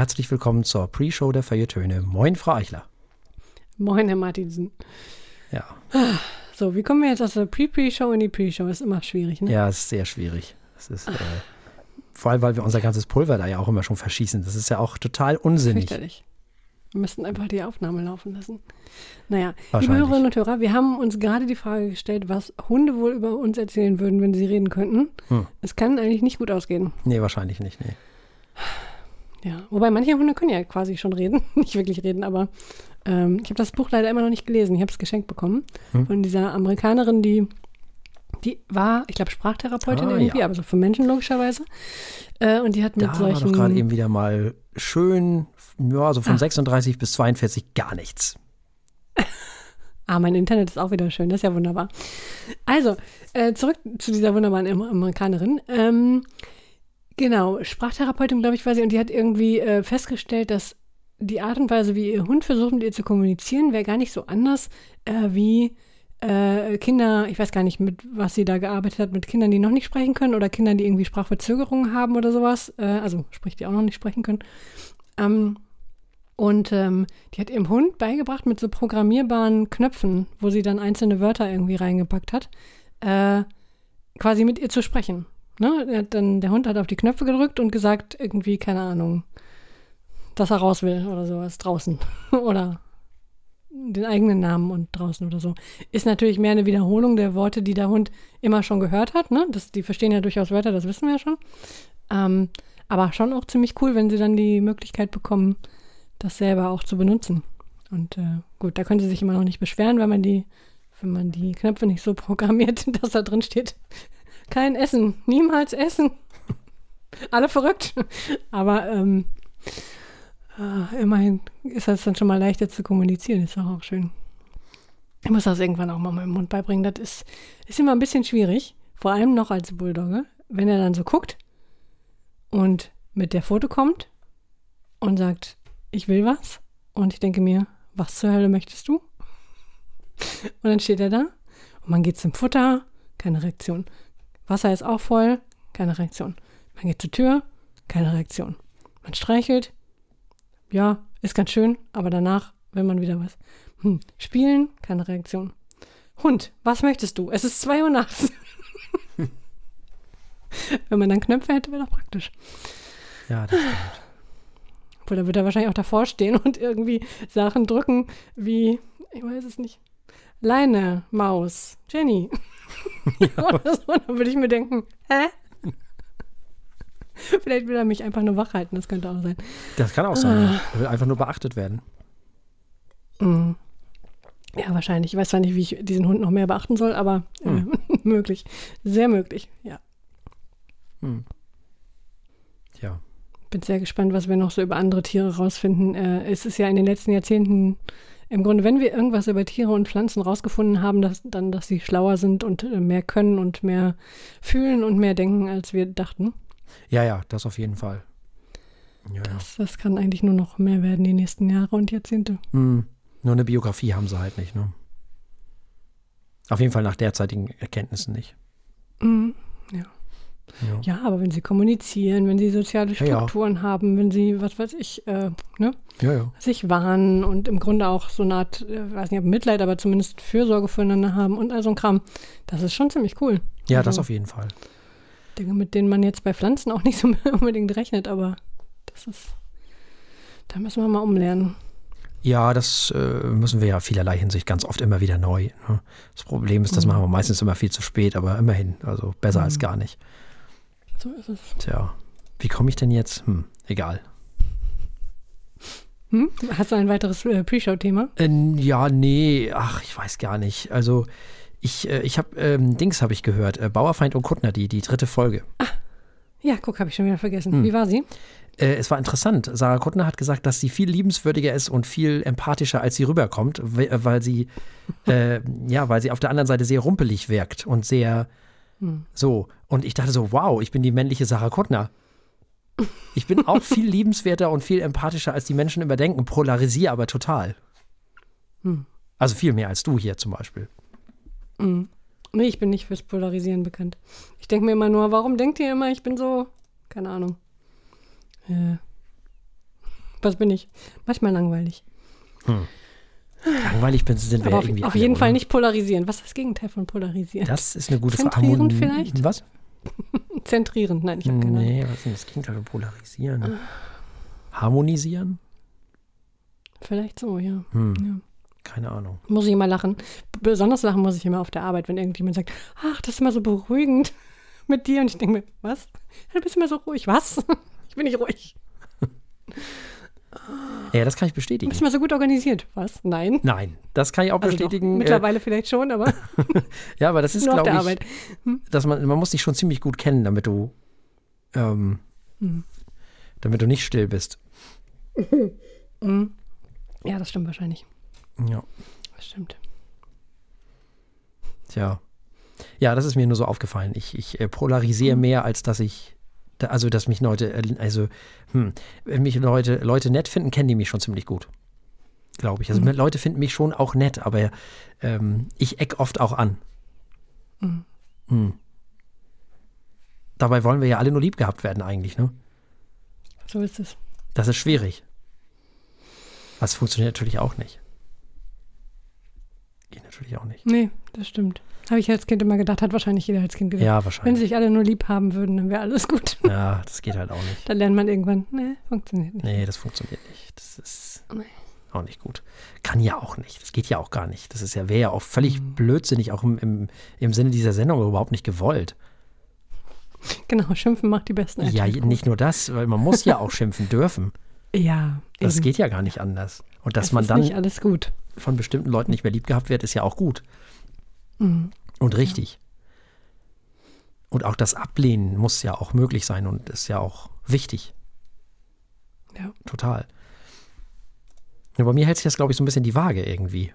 herzlich willkommen zur Pre-Show der Feiertöne. Moin, Frau Eichler. Moin, Herr Martinsen. Ja. So, wie kommen wir jetzt aus der Pre-Pre-Show in die Pre-Show? Ist immer schwierig, ne? Ja, ist sehr schwierig. Das ist, äh, vor allem, weil wir unser ganzes Pulver da ja auch immer schon verschießen. Das ist ja auch total unsinnig. Fürchterlich. Wir müssten einfach die Aufnahme laufen lassen. Naja, liebe. Hörerinnen und Hörer, wir haben uns gerade die Frage gestellt, was Hunde wohl über uns erzählen würden, wenn sie reden könnten. Hm. Es kann eigentlich nicht gut ausgehen. Nee, wahrscheinlich nicht. Nee. Ja, wobei manche Hunde können ja quasi schon reden, nicht wirklich reden, aber ähm, ich habe das Buch leider immer noch nicht gelesen. Ich habe es geschenkt bekommen Hm. von dieser Amerikanerin, die die war, ich glaube, Sprachtherapeutin Ah, irgendwie, ja. aber so für Menschen logischerweise. Äh, und die hat mit Da war doch solchen gerade eben wieder mal schön, ja, so von Ah. 36 bis 42 gar nichts. Ah, mein Internet ist auch wieder schön, das ist ja wunderbar. Also, äh, zurück zu dieser wunderbaren Am- Amerikanerin. Ähm, genau, Sprachtherapeutin, glaube ich, war sie, und die hat irgendwie äh, festgestellt, dass die Art und Weise, wie ihr Hund versucht, mit ihr zu kommunizieren, wäre gar nicht so anders äh, wie äh, Kinder, ich weiß gar nicht, mit was sie da gearbeitet hat, mit Kindern, die noch nicht sprechen können oder Kindern, die irgendwie Sprachverzögerungen haben oder sowas. Äh, also, sprich, die auch noch nicht sprechen können. Ähm, und ähm, die hat ihrem Hund beigebracht mit so programmierbaren Knöpfen, wo sie dann einzelne Wörter irgendwie reingepackt hat, äh, quasi mit ihr zu sprechen. Ne? Er dann, der Hund hat auf die Knöpfe gedrückt und gesagt, irgendwie, keine Ahnung, dass er raus will oder sowas draußen. oder den eigenen Namen und draußen oder so. Ist natürlich mehr eine Wiederholung der Worte, die der Hund immer schon gehört hat. Ne? Das, die verstehen ja durchaus Wörter, das wissen wir ja schon. Ähm, aber schon auch ziemlich cool, wenn sie dann die Möglichkeit bekommen, das selber auch zu benutzen. Und äh, gut, da können sie sich immer noch nicht beschweren, wenn man die, wenn man die Knöpfe nicht so programmiert, dass da drin steht, kein Essen, niemals essen. Alle verrückt. Aber ähm, äh, immerhin ist das dann schon mal leichter zu kommunizieren, ist doch auch schön. Ich muss das irgendwann auch mal meinem Hund beibringen. Das ist, ist immer ein bisschen schwierig, vor allem noch als Bulldogge, wenn er dann so guckt und mit der Foto kommt und sagt, ich will was. Und ich denke mir, was zur Hölle möchtest du? Und dann steht er da und man geht zum Futter, keine Reaktion. Wasser ist auch voll, keine Reaktion. Man geht zur Tür, keine Reaktion. Man streichelt, ja, ist ganz schön, aber danach will man wieder was. Hm. Spielen, keine Reaktion. Hund, was möchtest du? Es ist 2 Uhr nachts. Wenn man dann Knöpfe hätte, wäre doch praktisch. Ja, das stimmt. Obwohl, da wird er wahrscheinlich auch davor stehen und irgendwie Sachen drücken wie, ich weiß es nicht, Leine, Maus, Jenny. Oder so. Dann würde ich mir denken, hä? Vielleicht will er mich einfach nur wach halten, das könnte auch sein. Das kann auch sein. Er will einfach nur beachtet werden. Mm. Ja, wahrscheinlich. Ich weiß zwar nicht, wie ich diesen Hund noch mehr beachten soll, aber äh, möglich. Sehr möglich, ja. Hm. Bin sehr gespannt, was wir noch so über andere Tiere rausfinden. Äh, es ist ja in den letzten Jahrzehnten im Grunde, wenn wir irgendwas über Tiere und Pflanzen rausgefunden haben, dass, dann, dass sie schlauer sind und äh, mehr können und mehr fühlen und mehr denken, als wir dachten. Ja, ja, das auf jeden Fall. Ja. Das, das kann eigentlich nur noch mehr werden die nächsten Jahre und Jahrzehnte. Hm. Nur eine Biografie haben sie halt nicht, ne? Auf jeden Fall nach derzeitigen Erkenntnissen nicht. Mhm. Ja. Ja, aber wenn sie kommunizieren, wenn sie soziale Ja, ja. Strukturen haben, wenn sie, was weiß ich, äh, ne, Ja, ja. sich warnen und im Grunde auch so eine Art, äh, weiß nicht, ob Mitleid, aber zumindest Fürsorge füreinander haben und all so ein Kram. Das ist schon ziemlich cool. Ja, Also, das auf jeden Fall. Dinge, mit denen man jetzt bei Pflanzen auch nicht so unbedingt rechnet, aber das ist, da müssen wir mal umlernen. Ja, das äh, müssen wir ja vielerlei Hinsicht ganz oft immer wieder neu. Ne? Das Problem ist, das Mhm. machen wir meistens immer viel zu spät, aber immerhin, also besser als gar nicht. So ist es. Tja, wie komme ich denn jetzt? Hm, egal. Hm? Hast du ein weiteres äh, Pre-Show-Thema? Äh, ja, nee, ach, ich weiß gar nicht. Also ich, äh, ich habe ähm, Dings habe ich gehört, äh, Bauerfeind und Kuttner, die, die dritte Folge. Ja, guck, habe ich schon wieder vergessen. Hm. Wie war sie? Äh, es war interessant. Sarah Kuttner hat gesagt, dass sie viel liebenswürdiger ist und viel empathischer, als sie rüberkommt, äh, weil sie, äh, ja, weil sie auf der anderen Seite sehr rumpelig wirkt und sehr Hm. so. Und ich dachte so, wow, ich bin die männliche Sarah Kuttner. Ich bin auch viel liebenswerter und viel empathischer, als die Menschen immer denken, polarisiere aber total. Hm. Also viel mehr als du hier zum Beispiel. Mhm. Nee, ich bin nicht fürs Polarisieren bekannt. Ich denke mir immer nur, warum denkt ihr immer, ich bin so, keine Ahnung. Äh, Was bin ich? Manchmal langweilig. Langweilig bin, sind wir ja auf, irgendwie auf alle, jeden Fall oder? nicht polarisieren. Was ist das Gegenteil von polarisieren? Das ist eine gute Frage. Zentrierend vielleicht? Was? Zentrierend. Nein, ich habe keine Ahnung. Nee, was ist denn das Gegenteil von polarisieren? Harmonisieren? Vielleicht so, ja. Hm, ja. keine Ahnung. Muss ich immer lachen. Besonders lachen muss ich immer auf der Arbeit, wenn irgendjemand sagt, ach, das ist immer so beruhigend mit dir. Und ich denke mir, was? Du bist immer so ruhig. Was? Ich bin nicht ruhig. Ja, das kann ich Du bestätigen. bist immer so gut organisiert. Was? Nein. Nein, das kann ich auch Also doch, bestätigen. äh, mittlerweile vielleicht schon, aber ja, aber das ist, glaube ich, Arbeit. dass man, man muss dich schon ziemlich gut kennen, damit du, ähm, Mhm. damit du nicht still bist. Mhm. Ja, das stimmt wahrscheinlich. Ja, Das stimmt. tja. Ja, das ist mir nur so aufgefallen. Ich, ich äh, polarisiere Mhm. mehr, als dass ich, also dass mich Leute, äh, also, hm, wenn mich Leute, Leute nett finden, kennen die mich schon ziemlich gut. Glaube ich. Also Mhm. Leute finden mich schon auch nett, aber ähm, ich eck oft auch an. Mhm. Hm. Dabei wollen wir ja alle nur lieb gehabt werden eigentlich, ne? So ist es. Das ist schwierig. Das funktioniert natürlich auch nicht. Geht natürlich auch nicht. Nee, das stimmt. Habe ich als Kind immer gedacht, hat wahrscheinlich jeder als Kind gedacht. Ja, Wenn wahrscheinlich. sich alle nur lieb haben würden, dann wäre alles gut. Ja, das geht halt auch nicht. Dann lernt man irgendwann, nee, funktioniert nicht. Nee, das funktioniert nicht. Das ist Nee. auch nicht gut. Kann ja auch nicht. Das geht ja auch gar nicht. Das ist ja, wäre ja auch völlig Mhm. blödsinnig, auch im, im, im Sinne dieser Sendung überhaupt nicht gewollt. Genau, schimpfen macht die besten Ja, nicht nur das, weil man muss ja auch schimpfen dürfen. Ja, Das eben. geht ja gar nicht anders. Und dass es man dann nicht alles gut. von bestimmten Leuten nicht mehr lieb gehabt wird, ist ja auch gut. Mhm. Und richtig. Und auch das Ablehnen muss ja auch möglich sein und ist ja auch wichtig. Ja. Total. Nur bei mir hält sich das, glaube ich, so ein bisschen die Waage irgendwie.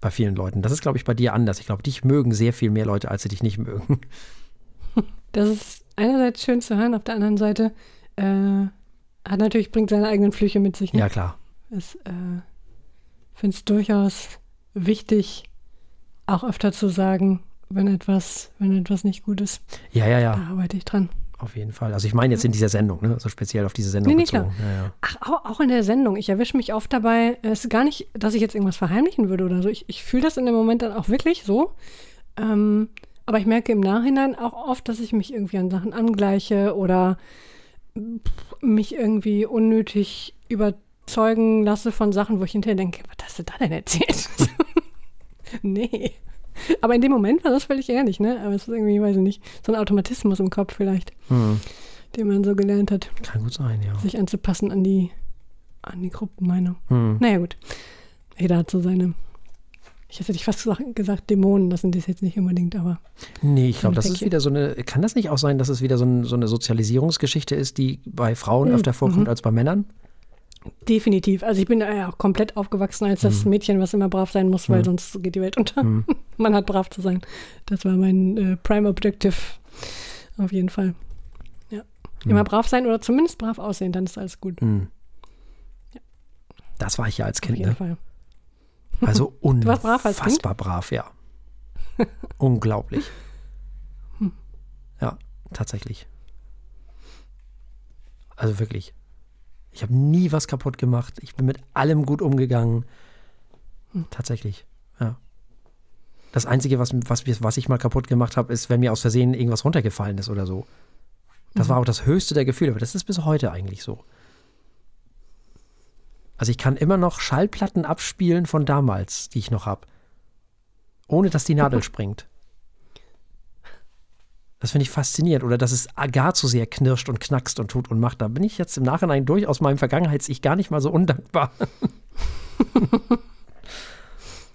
Bei vielen Leuten. Das ist, glaube ich, bei dir anders. Ich glaube, dich mögen sehr viel mehr Leute, als sie dich nicht mögen. Das ist einerseits schön zu hören, auf der anderen Seite äh, hat natürlich, bringt seine eigenen Flüche mit sich. Ne? Ja, klar. Ich äh, finde es durchaus wichtig, auch öfter zu sagen, wenn etwas, wenn etwas nicht gut ist. Ja, ja, Da ja. arbeite ich dran. Auf jeden Fall. Also ich meine jetzt in dieser Sendung, ne? So speziell auf diese Sendung Nee, bezogen. Ja, ja. Ach, auch, in der Sendung. Ich erwische mich oft dabei, es ist gar nicht, dass ich jetzt irgendwas verheimlichen würde oder so. Ich, ich fühle das in dem Moment dann auch wirklich so. Ähm, aber ich merke im Nachhinein auch oft, dass ich mich irgendwie an Sachen angleiche oder mich irgendwie unnötig überzeugen lasse von Sachen, wo ich hinterher denke, was hast du da denn erzählt? nee. Aber in dem Moment war das völlig ehrlich, ne? Aber es ist irgendwie, weiß ich nicht, so ein Automatismus im Kopf vielleicht, Hm. den man so gelernt hat Kann gut sein, ja. sich anzupassen an die, an die Gruppenmeinung. Hm. Naja, gut. Jeder hat so seine, ich hätte fast gesagt, Dämonen, das sind das jetzt nicht unbedingt, aber Nee, ich glaube, das ist wieder so eine, kann das nicht auch sein, dass es wieder so, ein, so eine Sozialisierungsgeschichte ist, die bei Frauen Mhm, öfter vorkommt mhm. als bei Männern? Definitiv. Also ich bin ja auch komplett aufgewachsen als das Mädchen, was immer brav sein muss, weil Mhm. sonst geht die Welt unter. Mhm. Man hat brav zu sein. Das war mein äh, Prime Objective. Auf jeden Fall. Ja. Mhm. Immer brav sein oder zumindest brav aussehen, dann ist alles gut. Ja. Das war ich ja als Auf Kind, jeden ne? Fall. Also warst brav unfassbar brav, ja. Unglaublich. Hm. Ja, tatsächlich. Also wirklich. Ich habe nie was kaputt gemacht. Ich bin mit allem gut umgegangen. Hm. Tatsächlich, ja. Das Einzige, was, was, was ich mal kaputt gemacht habe, ist, wenn mir aus Versehen irgendwas runtergefallen ist oder so. Das Mhm. war auch das höchste der Gefühle, aber das ist bis heute eigentlich so. Also ich kann immer noch Schallplatten abspielen von damals, die ich noch habe. Ohne dass die Nadel springt. Das finde ich faszinierend. Oder dass es gar zu sehr knirscht und knackst und tut und macht. Da bin ich jetzt im Nachhinein durchaus meinem Vergangenheits-Ich gar nicht mal so undankbar.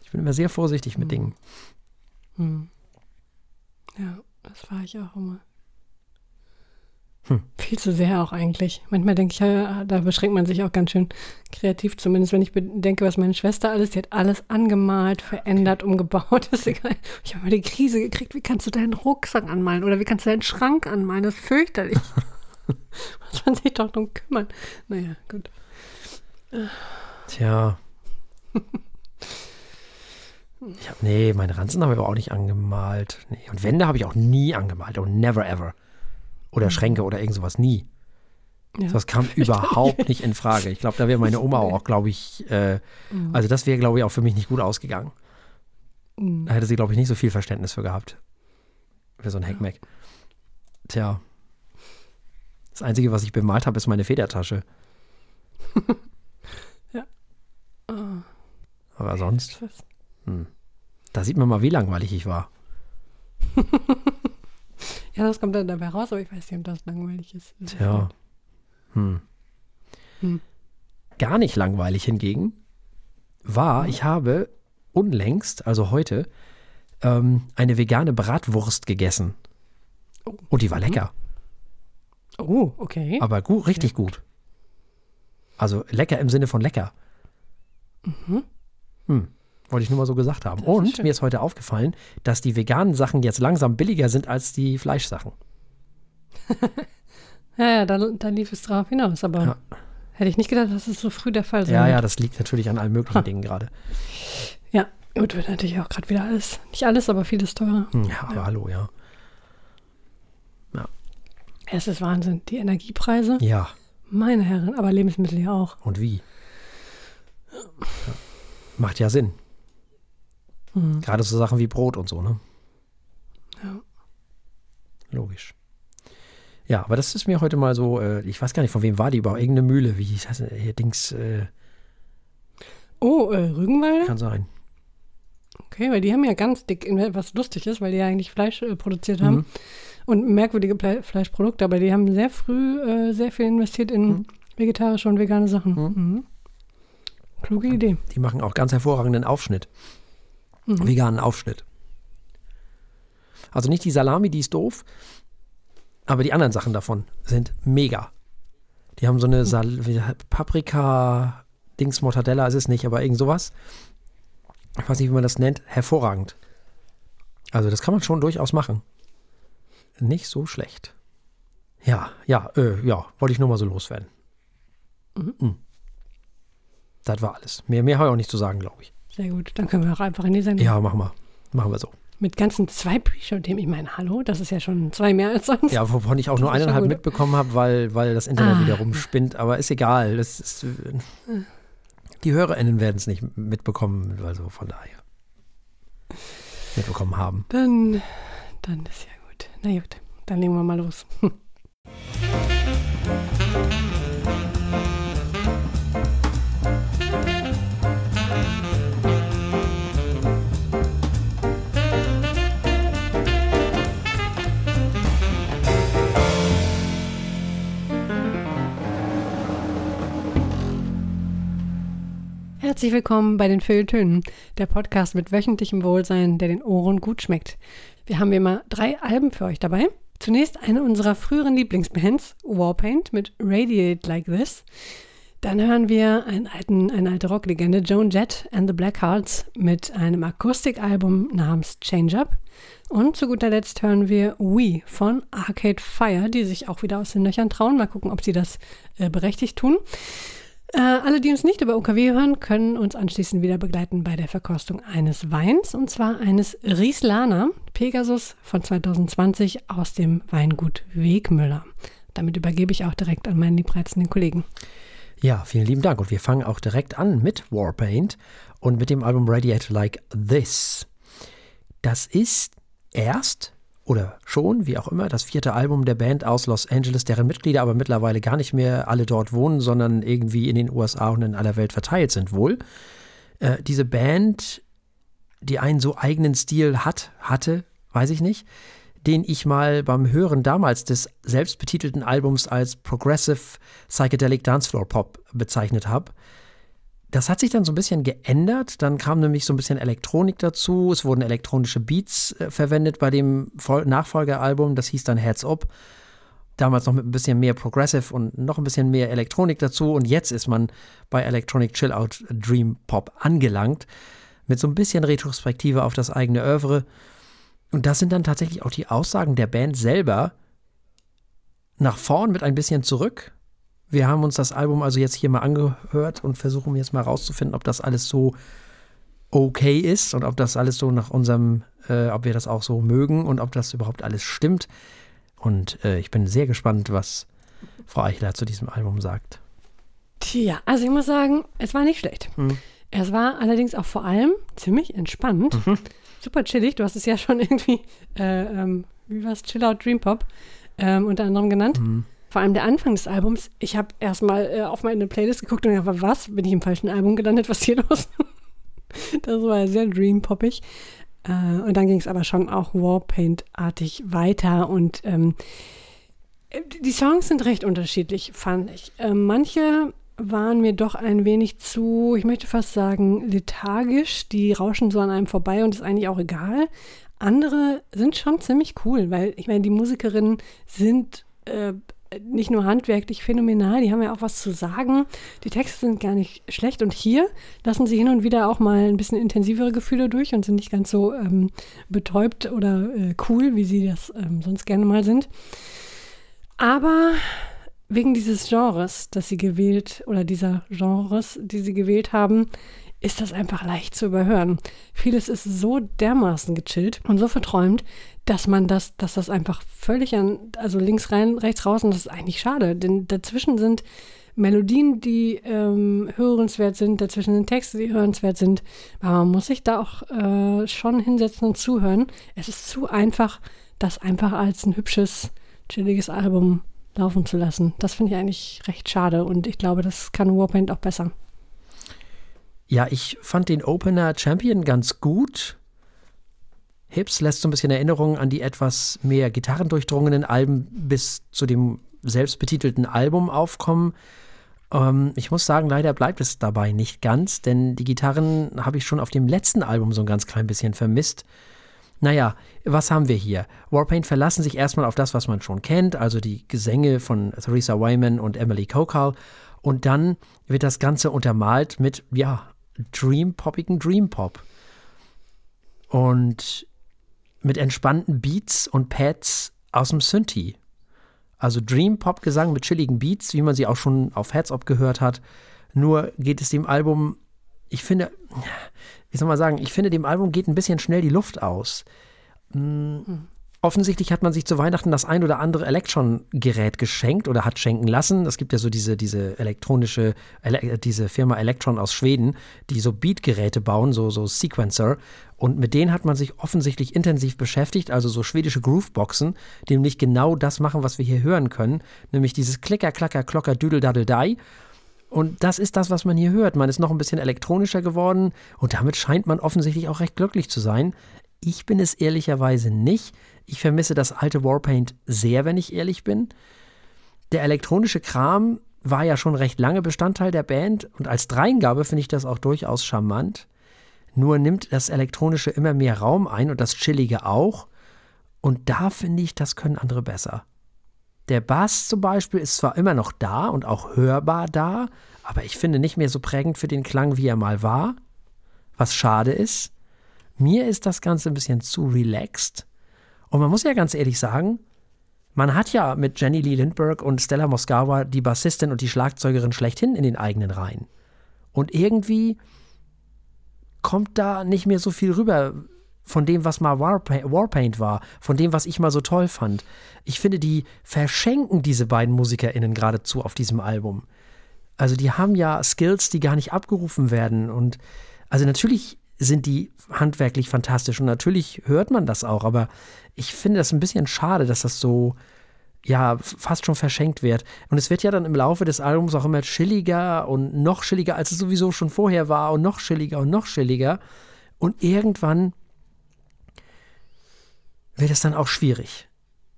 ich bin immer sehr vorsichtig mit Dingen. Hm. Ja, das war ich auch immer. Hm. Viel zu sehr auch eigentlich. Manchmal denke ich, ja, da beschränkt man sich auch ganz schön kreativ, zumindest wenn ich bedenke, was meine Schwester alles, die hat alles angemalt, verändert, umgebaut, ist egal. Ich habe mal die Krise gekriegt, wie kannst du deinen Rucksack anmalen oder wie kannst du deinen Schrank anmalen? Das ist fürchterlich. Muss man sich doch drum kümmern. Naja, gut. Tja. Ich hab, nee, meine Ranzen habe ich aber auch nicht angemalt. Nee. Und Wände habe ich auch nie angemalt. Und never ever. Oder Schränke oder irgend sowas. Nie. Ja. Das kam überhaupt nicht in Frage. Ich glaube, da wäre meine Oma auch, glaube ich, äh, also das wäre, glaube ich, auch für mich nicht gut ausgegangen. Mhm. Da hätte sie, glaube ich, nicht so viel Verständnis für gehabt. Für so ein Hackmack. Tja. Das Einzige, was ich bemalt habe, ist meine Federtasche. Oh, Aber sonst, was? da sieht man mal, wie langweilig ich war. Ja, das kommt dann dabei raus, aber ich weiß nicht, ob das langweilig ist. Tja. Hm. Hm. Gar nicht langweilig hingegen war, ich habe unlängst, also heute, ähm, eine vegane Bratwurst gegessen. Oh. Und die war lecker. Oh, okay. Aber gut, richtig gut. Also lecker im Sinne von lecker. Hm. Wollte ich nur mal so gesagt haben. Und schön. mir ist heute aufgefallen, dass die veganen Sachen jetzt langsam billiger sind als die Fleischsachen. Ja, ja, da, da lief es drauf hinaus, aber Ja. hätte ich nicht gedacht, dass es so früh der Fall sein Ja, wird. ja, das liegt natürlich an allen möglichen Ha. Dingen gerade. Ja, gut, wird natürlich auch gerade wieder alles, nicht alles, aber vieles teurer. Hm, Ja, aber hallo, ja. Es ist Wahnsinn. Die Energiepreise, Ja, meine Herren, aber Lebensmittel ja auch. und wie? Ja. Macht ja Sinn. Mhm. Gerade so Sachen wie Brot und so, ne? Ja. Logisch. Ja, aber das ist mir heute mal so, äh, ich weiß gar nicht, von wem war die überhaupt? Irgendeine Mühle, wie hieß das? Hier Dings, äh, Oh, äh, Rügenwalder? kann sein. Okay, weil die haben ja ganz dick, was lustig ist, weil die ja eigentlich Fleisch äh, produziert haben Mhm. und merkwürdige Ple Fleischprodukte, aber die haben sehr früh äh, sehr viel investiert in Mhm. vegetarische und vegane Sachen. Mhm. Mhm. Kluge Idee. Die machen auch ganz hervorragenden Aufschnitt. Mhm. Veganen Aufschnitt. Also nicht die Salami, die ist doof, aber die anderen Sachen davon sind mega. Die haben so eine Sal wie- Paprika, Dings, Mortadella ist es nicht, aber irgend sowas. Ich weiß nicht, wie man das nennt. Hervorragend. Also das kann man schon durchaus machen. Nicht so schlecht. Ja, ja, äh, ja, wollte ich nur mal so loswerden. Mhm. Das war alles. Mehr, mehr habe ich auch nicht zu sagen, glaube ich. Sehr gut. Dann können wir auch einfach in die Sendung. Ja, machen wir. Machen wir so. Mit ganzen zwei Pre-Show-Themen. Ich meine, hallo, das ist ja schon zwei mehr als sonst. Ja, wovon ich auch nur eineinhalb mitbekommen habe, weil, weil das Internet Ah. wieder rumspinnt. Aber ist egal. Das ist, die HörerInnen werden es nicht mitbekommen, also von daher. Mitbekommen haben. Dann, dann ist ja gut. Na gut, dann legen wir mal los. Herzlich willkommen bei den Feuilletönen, der Podcast mit wöchentlichem Wohlsein, der den Ohren gut schmeckt. Wir haben wie immer drei Alben für euch dabei. Zunächst eine unserer früheren Lieblingsbands, Warpaint mit Radiate Like This. Dann hören wir einen alten, eine alte Rocklegende, Joan Jett and the Blackhearts mit einem Akustikalbum namens Change Up. Und zu guter Letzt hören wir We von Arcade Fire, die sich auch wieder aus den Löchern trauen. Mal gucken, ob sie das äh, berechtigt tun. Äh, alle, die uns nicht über UKW hören, können uns anschließend wieder begleiten bei der Verkostung eines Weins, und zwar eines Rieslana Pegasus von 2020 aus dem Weingut Wegmüller. Damit übergebe ich auch direkt an meinen liebreizenden Kollegen. Ja, vielen lieben Dank. Und wir fangen auch direkt an mit Warpaint und mit dem Album Radiate Like This. Das ist erst oder schon, wie auch immer, das vierte Album der Band aus Los Angeles, deren Mitglieder aber mittlerweile gar nicht mehr alle dort wohnen, sondern irgendwie in den USA und in aller Welt verteilt sind wohl. Äh, diese Band, die einen so eigenen Stil hat, hatte, weiß ich nicht, den ich mal beim Hören damals des selbstbetitelten Albums als Progressive Psychedelic Dancefloor Pop bezeichnet habe. Das hat sich dann so ein bisschen geändert. Dann kam nämlich so ein bisschen Elektronik dazu. Es wurden elektronische Beats äh, verwendet bei dem Vol Nachfolgealbum. Das hieß dann Heads Up. Damals noch mit ein bisschen mehr Progressive und noch ein bisschen mehr Elektronik dazu. Und jetzt ist man bei Electronic Chill Out Dream Pop angelangt. Mit so ein bisschen Retrospektive auf das eigene Oeuvre. Und das sind dann tatsächlich auch die Aussagen der Band selber nach vorn mit ein bisschen zurück. Wir haben uns das Album also jetzt hier mal angehört und versuchen jetzt mal rauszufinden, ob das alles so okay ist und ob das alles so nach unserem, äh, ob wir das auch so mögen und ob das überhaupt alles stimmt. Und äh, ich bin sehr gespannt, was Frau Eichler zu diesem Album sagt. Tja, also ich muss sagen, es war nicht schlecht. Mhm. Es war allerdings auch vor allem ziemlich entspannt. Mhm. Super chillig. Du hast es ja schon irgendwie, äh, ähm, wie war es, Chill Out Dream Pop ähm, unter anderem genannt. Mhm. Vor allem der Anfang des Albums. Ich habe erstmal äh, auf meine Playlist geguckt und gedacht, was? Bin ich im falschen Album gelandet? Was ist hier los? das war sehr dream-poppig. Äh, und dann ging es aber schon auch Warpaint-artig weiter und ähm, die Songs sind recht unterschiedlich, fand ich. Äh, manche waren mir doch ein wenig zu, ich möchte fast sagen, lethargisch. Die rauschen so an einem vorbei und ist eigentlich auch egal. Andere sind schon ziemlich cool, weil ich meine, die Musikerinnen sind äh, nicht nur handwerklich phänomenal, die haben ja auch was zu sagen. Die Texte sind gar nicht schlecht und hier lassen sie hin und wieder auch mal ein bisschen intensivere Gefühle durch und sind nicht ganz so ähm, betäubt oder äh, cool, wie sie das ähm, sonst gerne mal sind. Aber wegen dieses Genres, das sie gewählt oder dieser Genres, die sie gewählt haben, ist das einfach leicht zu überhören. Vieles ist so dermaßen gechillt und so verträumt, dass man das, dass das einfach völlig an, also links rein, rechts raus, und das ist eigentlich schade, denn dazwischen sind Melodien, die ähm, hörenswert sind, dazwischen sind Texte, die hörenswert sind, aber man muss sich da auch äh, schon hinsetzen und zuhören. Es ist zu einfach, das einfach als ein hübsches, chilliges Album laufen zu lassen. Das finde ich eigentlich recht schade und ich glaube, das kann Warpaint auch besser. Ja, ich fand den Opener Champion ganz gut. Hips lässt so ein bisschen Erinnerungen an die etwas mehr gitarrendurchdrungenen Alben bis zu dem selbstbetitelten Album aufkommen. Ähm, ich muss sagen, leider bleibt es dabei nicht ganz, denn die Gitarren habe ich schon auf dem letzten Album so ein ganz klein bisschen vermisst. Naja, was haben wir hier? Warpaint verlassen sich erstmal auf das, was man schon kennt, also die Gesänge von Theresa Wyman und Emily Kokal. Und dann wird das Ganze untermalt mit, ja, dream-poppigen Dream-Pop. Und mit entspannten Beats und Pads aus dem Synthi. Also Dream-Pop-Gesang mit chilligen Beats, wie man sie auch schon auf Heads Up gehört hat. Nur geht es dem Album, ich finde, wie soll man sagen, ich finde, dem Album geht ein bisschen schnell die Luft aus. Mhm. Offensichtlich hat man sich zu Weihnachten das ein oder andere Elektron-Gerät geschenkt oder hat schenken lassen. Es gibt ja so diese, diese elektronische, ele diese Firma Electron aus Schweden, die so Beat-Geräte bauen, so, so Sequencer. Und mit denen hat man sich offensichtlich intensiv beschäftigt, also so schwedische Grooveboxen, die nämlich genau das machen, was wir hier hören können, nämlich dieses Klicker, Klacker, Klocker, Düdel, Daddel, Dai. Und das ist das, was man hier hört. Man ist noch ein bisschen elektronischer geworden und damit scheint man offensichtlich auch recht glücklich zu sein. Ich bin es ehrlicherweise nicht. Ich vermisse das alte Warpaint sehr, wenn ich ehrlich bin. Der elektronische Kram war ja schon recht lange Bestandteil der Band und als Dreingabe finde ich das auch durchaus charmant. Nur nimmt das Elektronische immer mehr Raum ein und das Chillige auch. Und da finde ich, das können andere besser. Der Bass zum Beispiel ist zwar immer noch da und auch hörbar da, aber ich finde nicht mehr so prägend für den Klang, wie er mal war. Was schade ist. Mir ist das Ganze ein bisschen zu relaxed. Und man muss ja ganz ehrlich sagen, man hat ja mit Jenny Lee Lindbergh und Stella Moskawa die Bassistin und die Schlagzeugerin schlechthin in den eigenen Reihen. Und irgendwie kommt da nicht mehr so viel rüber, von dem, was mal Warpaint, Warpaint war, von dem, was ich mal so toll fand. Ich finde, die verschenken diese beiden MusikerInnen geradezu auf diesem Album. Also die haben ja Skills, die gar nicht abgerufen werden. Und also natürlich sind die handwerklich fantastisch und natürlich hört man das auch, aber ich finde das ein bisschen schade, dass das so ja, fast schon verschenkt wird. Und es wird ja dann im Laufe des Albums auch immer chilliger und noch chilliger, als es sowieso schon vorher war und noch chilliger und noch chilliger. Und irgendwann wird es dann auch schwierig,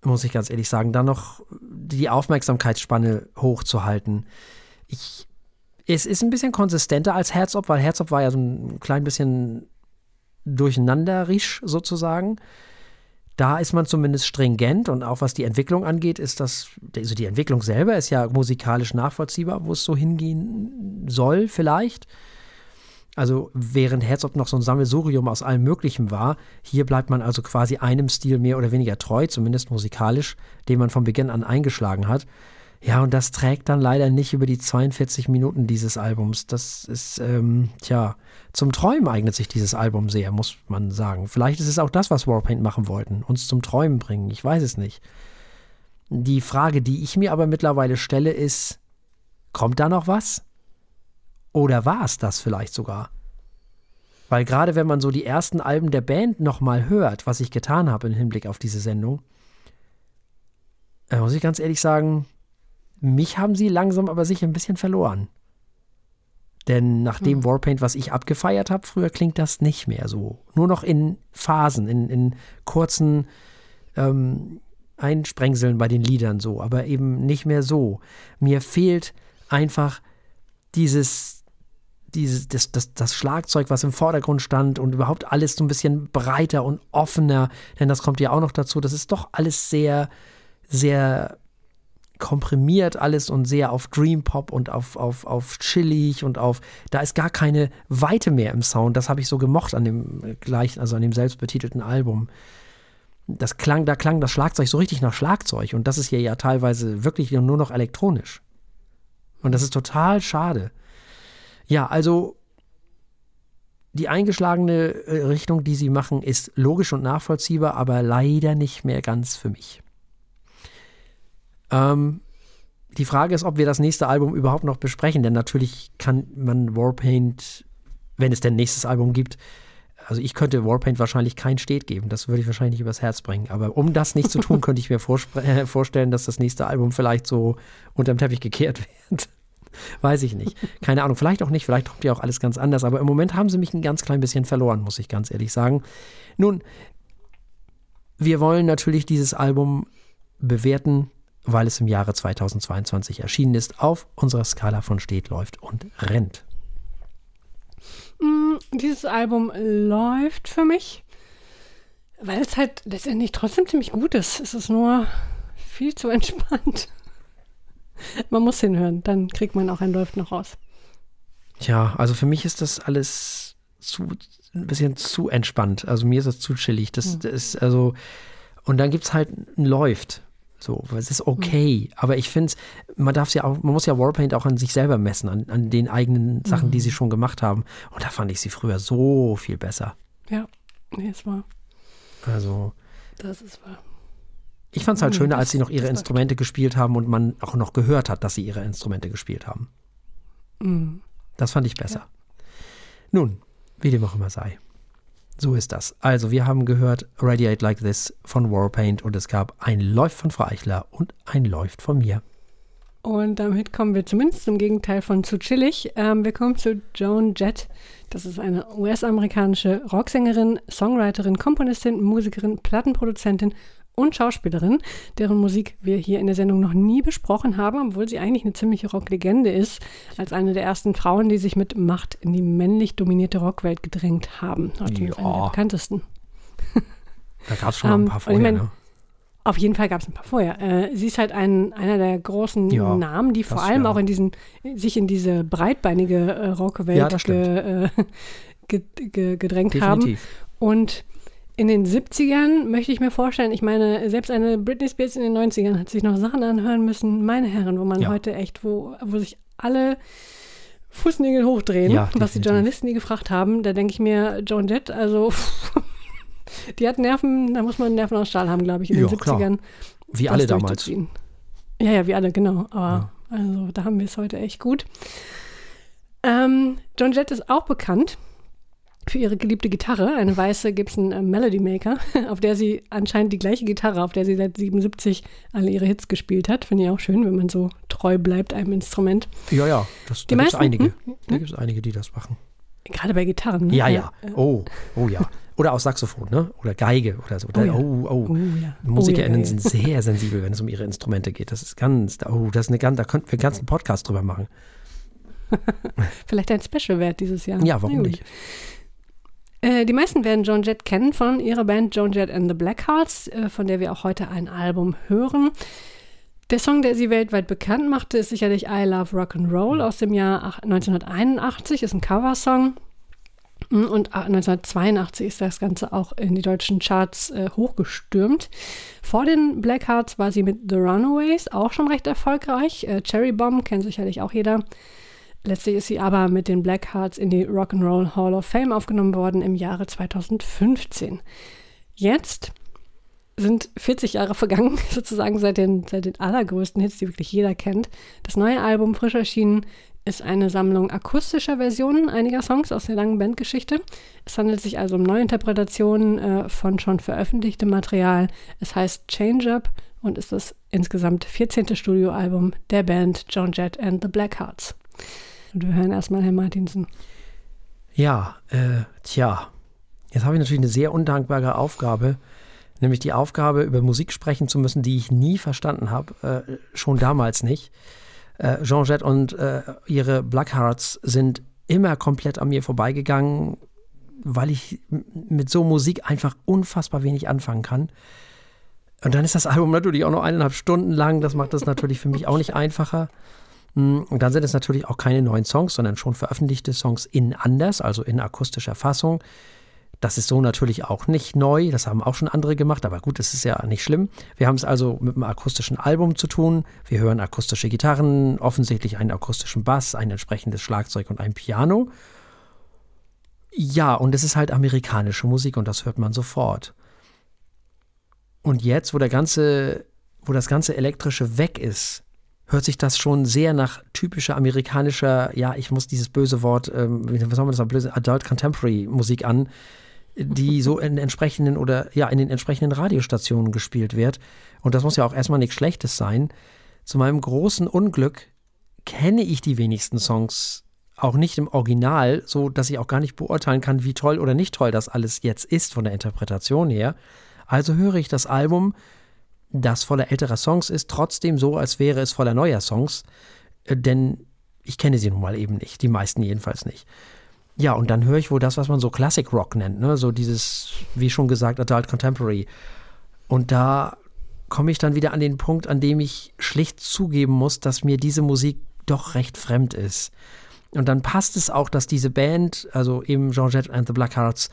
muss ich ganz ehrlich sagen, da noch die Aufmerksamkeitsspanne hochzuhalten. Ich, es ist ein bisschen konsistenter als Herzog, weil Herzog war ja so ein klein bisschen durcheinanderisch sozusagen. Da ist man zumindest stringent und auch was die Entwicklung angeht, ist das, also die Entwicklung selber ist ja musikalisch nachvollziehbar, wo es so hingehen soll, vielleicht. Also während Herzog noch so ein Sammelsurium aus allem Möglichen war, hier bleibt man also quasi einem Stil mehr oder weniger treu, zumindest musikalisch, den man von Beginn an eingeschlagen hat. Ja, und das trägt dann leider nicht über die 42 Minuten dieses Albums. Das ist, ähm, tja, zum Träumen eignet sich dieses Album sehr, muss man sagen. Vielleicht ist es auch das, was Warpaint machen wollten, uns zum Träumen bringen. Ich weiß es nicht. Die Frage, die ich mir aber mittlerweile stelle, ist, kommt da noch was? Oder war es das vielleicht sogar? Weil gerade wenn man so die ersten Alben der Band nochmal hört, was ich getan habe im Hinblick auf diese Sendung, äh, muss ich ganz ehrlich sagen, mich haben sie langsam aber sicher ein bisschen verloren. Denn nach dem hm. Warpaint, was ich abgefeiert habe, früher klingt das nicht mehr so. Nur noch in Phasen, in, in kurzen ähm, Einsprengseln bei den Liedern so, aber eben nicht mehr so. Mir fehlt einfach dieses, dieses das, das, das Schlagzeug, was im Vordergrund stand und überhaupt alles so ein bisschen breiter und offener, denn das kommt ja auch noch dazu. Das ist doch alles sehr, sehr komprimiert alles und sehr auf Dream Pop und auf, auf, auf chillig und auf, da ist gar keine Weite mehr im Sound. Das habe ich so gemocht an dem gleichen, also an dem selbstbetitelten Album. Das klang, da klang das Schlagzeug so richtig nach Schlagzeug und das ist hier ja teilweise wirklich nur noch elektronisch. Und das ist total schade. Ja, also die eingeschlagene äh, Richtung, die sie machen, ist logisch und nachvollziehbar, aber leider nicht mehr ganz für mich. Ähm, die Frage ist, ob wir das nächste Album überhaupt noch besprechen, denn natürlich kann man Warpaint, wenn es denn nächstes Album gibt, also ich könnte Warpaint wahrscheinlich kein Stet geben, das würde ich wahrscheinlich nicht übers Herz bringen. Aber um das nicht zu tun, könnte ich mir äh, vorstellen, dass das nächste Album vielleicht so unterm Teppich gekehrt wird. Weiß ich nicht. Keine Ahnung, vielleicht auch nicht, vielleicht kommt ja auch alles ganz anders. Aber im Moment haben sie mich ein ganz klein bisschen verloren, muss ich ganz ehrlich sagen. Nun, wir wollen natürlich dieses Album bewerten weil es im Jahre 2022 erschienen ist, auf unserer Skala von steht, läuft und rennt. Mm, dieses Album läuft für mich, weil es halt letztendlich trotzdem ziemlich gut ist. Es ist nur viel zu entspannt. Man muss hinhören, dann kriegt man auch ein Läuft noch raus. Tja, also für mich ist das alles zu, ein bisschen zu entspannt. Also mir ist das zu chillig. Das, hm. das ist also, und dann gibt es halt ein Läuft. So, es ist okay. Mhm. Aber ich finde, man darf ja auch, man muss ja Warpaint auch an sich selber messen, an, an den eigenen Sachen, mhm. die sie schon gemacht haben. Und da fand ich sie früher so viel besser. Ja, nee, es war. Also. Das ist wahr. Ich fand es halt mhm, schöner, als sie noch ihre Instrumente gespielt haben und man auch noch gehört hat, dass sie ihre Instrumente gespielt haben. Mhm. Das fand ich besser. Ja. Nun, wie dem auch immer sei. So ist das. Also, wir haben gehört Radiate Like This von Warpaint und es gab ein Läuft von Frau Eichler und ein Läuft von mir. Und damit kommen wir zumindest zum Gegenteil von zu chillig. Ähm, wir kommen zu Joan Jett. Das ist eine US-amerikanische Rocksängerin, Songwriterin, Komponistin, Musikerin, Plattenproduzentin und Schauspielerin, deren Musik wir hier in der Sendung noch nie besprochen haben, obwohl sie eigentlich eine ziemliche Rocklegende ist, als eine der ersten Frauen, die sich mit Macht in die männlich dominierte Rockwelt gedrängt haben. Ja. eine der bekanntesten. Da gab es schon um, ein ähm, paar vorher, ich mein, ne? Auf jeden Fall gab es ein paar vorher. Äh, sie ist halt ein, einer der großen ja, Namen, die vor allem ja. auch in diesen, sich in diese breitbeinige äh, Rockwelt ja, ge, äh, ge, ge, gedrängt Definitiv. haben. Und in den 70ern möchte ich mir vorstellen, ich meine, selbst eine Britney Spears in den 90ern hat sich noch Sachen anhören müssen, meine Herren, wo man ja. heute echt, wo, wo sich alle Fußnägel hochdrehen, ja, was die Journalisten die gefragt haben. Da denke ich mir, Joan Jett, also die hat Nerven, da muss man Nerven aus Stahl haben, glaube ich, in den 70ern. Klar. Wie alle damals. Ja, ja, wie alle, genau. Aber ja. also da haben wir es heute echt gut. Ähm, John Jett ist auch bekannt für ihre geliebte Gitarre, eine weiße Gibson äh, Melody Maker, auf der sie anscheinend die gleiche Gitarre, auf der sie seit 77 alle ihre Hits gespielt hat. Finde ich auch schön, wenn man so treu bleibt einem Instrument. Ja, ja, das, da gibt es einige. Hm? Da gibt es einige, die das machen. Gerade bei Gitarren, ne? Ja, ja. Oh, oh ja. Oder auch Saxophon, ne? Oder Geige oder so. Oh, ja. oh, oh. oh ja. MusikerInnen oh, ja, sind sehr sensibel, wenn es um ihre Instrumente geht. Das ist ganz, oh, das ist eine ganz, da könnten wir einen ganzen Podcast drüber machen. Vielleicht ein Special wert dieses Jahr. Ja, warum nicht? Äh, die meisten werden Joan Jett kennen von ihrer Band Joan Jett and the Blackhearts, äh, von der wir auch heute ein Album hören. Der Song, der sie weltweit bekannt machte, ist sicherlich I Love Rock and Roll aus dem Jahr 1981, ist ein Coversong. Mm, und 1982 ist das Ganze auch in die deutschen Charts äh, hochgestürmt. Vor den Blackhearts war sie mit The Runaways auch schon recht erfolgreich. Äh, Cherry Bomb kennt sicherlich auch jeder. Letztlich ist sie aber mit den Blackhearts in die Rock'n'Roll Hall of Fame aufgenommen worden im Jahre 2015. Jetzt sind 40 Jahre vergangen, sozusagen seit den, seit den allergrößten Hits, die wirklich jeder kennt. Das neue Album, frisch erschienen, ist eine Sammlung akustischer Versionen einiger Songs aus der langen Bandgeschichte. Es handelt sich also um Neuinterpretationen äh, von schon veröffentlichtem Material. Es heißt Change Up und ist das insgesamt 14. Studioalbum der Band John Jett and the Blackhearts. Und wir hören erstmal Herrn Martinsen. Ja, äh, tja, jetzt habe ich natürlich eine sehr undankbare Aufgabe, nämlich die Aufgabe, über Musik sprechen zu müssen, die ich nie verstanden habe, äh, schon damals nicht. Äh, Jean Jett und äh, ihre Blackhearts sind immer komplett an mir vorbeigegangen, weil ich mit so Musik einfach unfassbar wenig anfangen kann. Und dann ist das Album natürlich auch noch eineinhalb Stunden lang. Das macht das natürlich für mich auch nicht einfacher. Hm, und dann sind es natürlich auch keine neuen Songs, sondern schon veröffentlichte Songs in anders, also in akustischer Fassung. Das ist so natürlich auch nicht neu, das haben auch schon andere gemacht, aber gut, das ist ja nicht schlimm. Wir haben es also mit einem akustischen Album zu tun. Wir hören akustische Gitarren, offensichtlich einen akustischen Bass, ein entsprechendes Schlagzeug und ein Piano. Ja, und es ist halt amerikanische Musik und das hört man sofort. Und jetzt, wo der ganze, wo das ganze elektrische weg ist, hört sich das schon sehr nach typischer amerikanischer, ja, ich muss dieses böse Wort, ähm, wie soll man das mal Adult Contemporary Musik an die so in entsprechenden oder ja in den entsprechenden Radiostationen gespielt wird. Und das muss ja auch erstmal nichts Schlechtes sein. Zu meinem großen Unglück kenne ich die wenigsten Songs auch nicht im Original, so dass ich auch gar nicht beurteilen kann, wie toll oder nicht toll das alles jetzt ist von der Interpretation her. Also höre ich das Album, das voller älterer Songs ist, trotzdem so, als wäre es voller neuer Songs, äh, denn ich kenne sie nun mal eben nicht, die meisten jedenfalls nicht. Ja, und dann höre ich wohl das, was man so Classic Rock nennt, ne? So dieses, wie schon gesagt, Adult Contemporary. Und da komme ich dann wieder an den Punkt, an dem ich schlicht zugeben muss, dass mir diese Musik doch recht fremd ist. Und dann passt es auch, dass diese Band, also eben Jean Jett and the Blackhearts,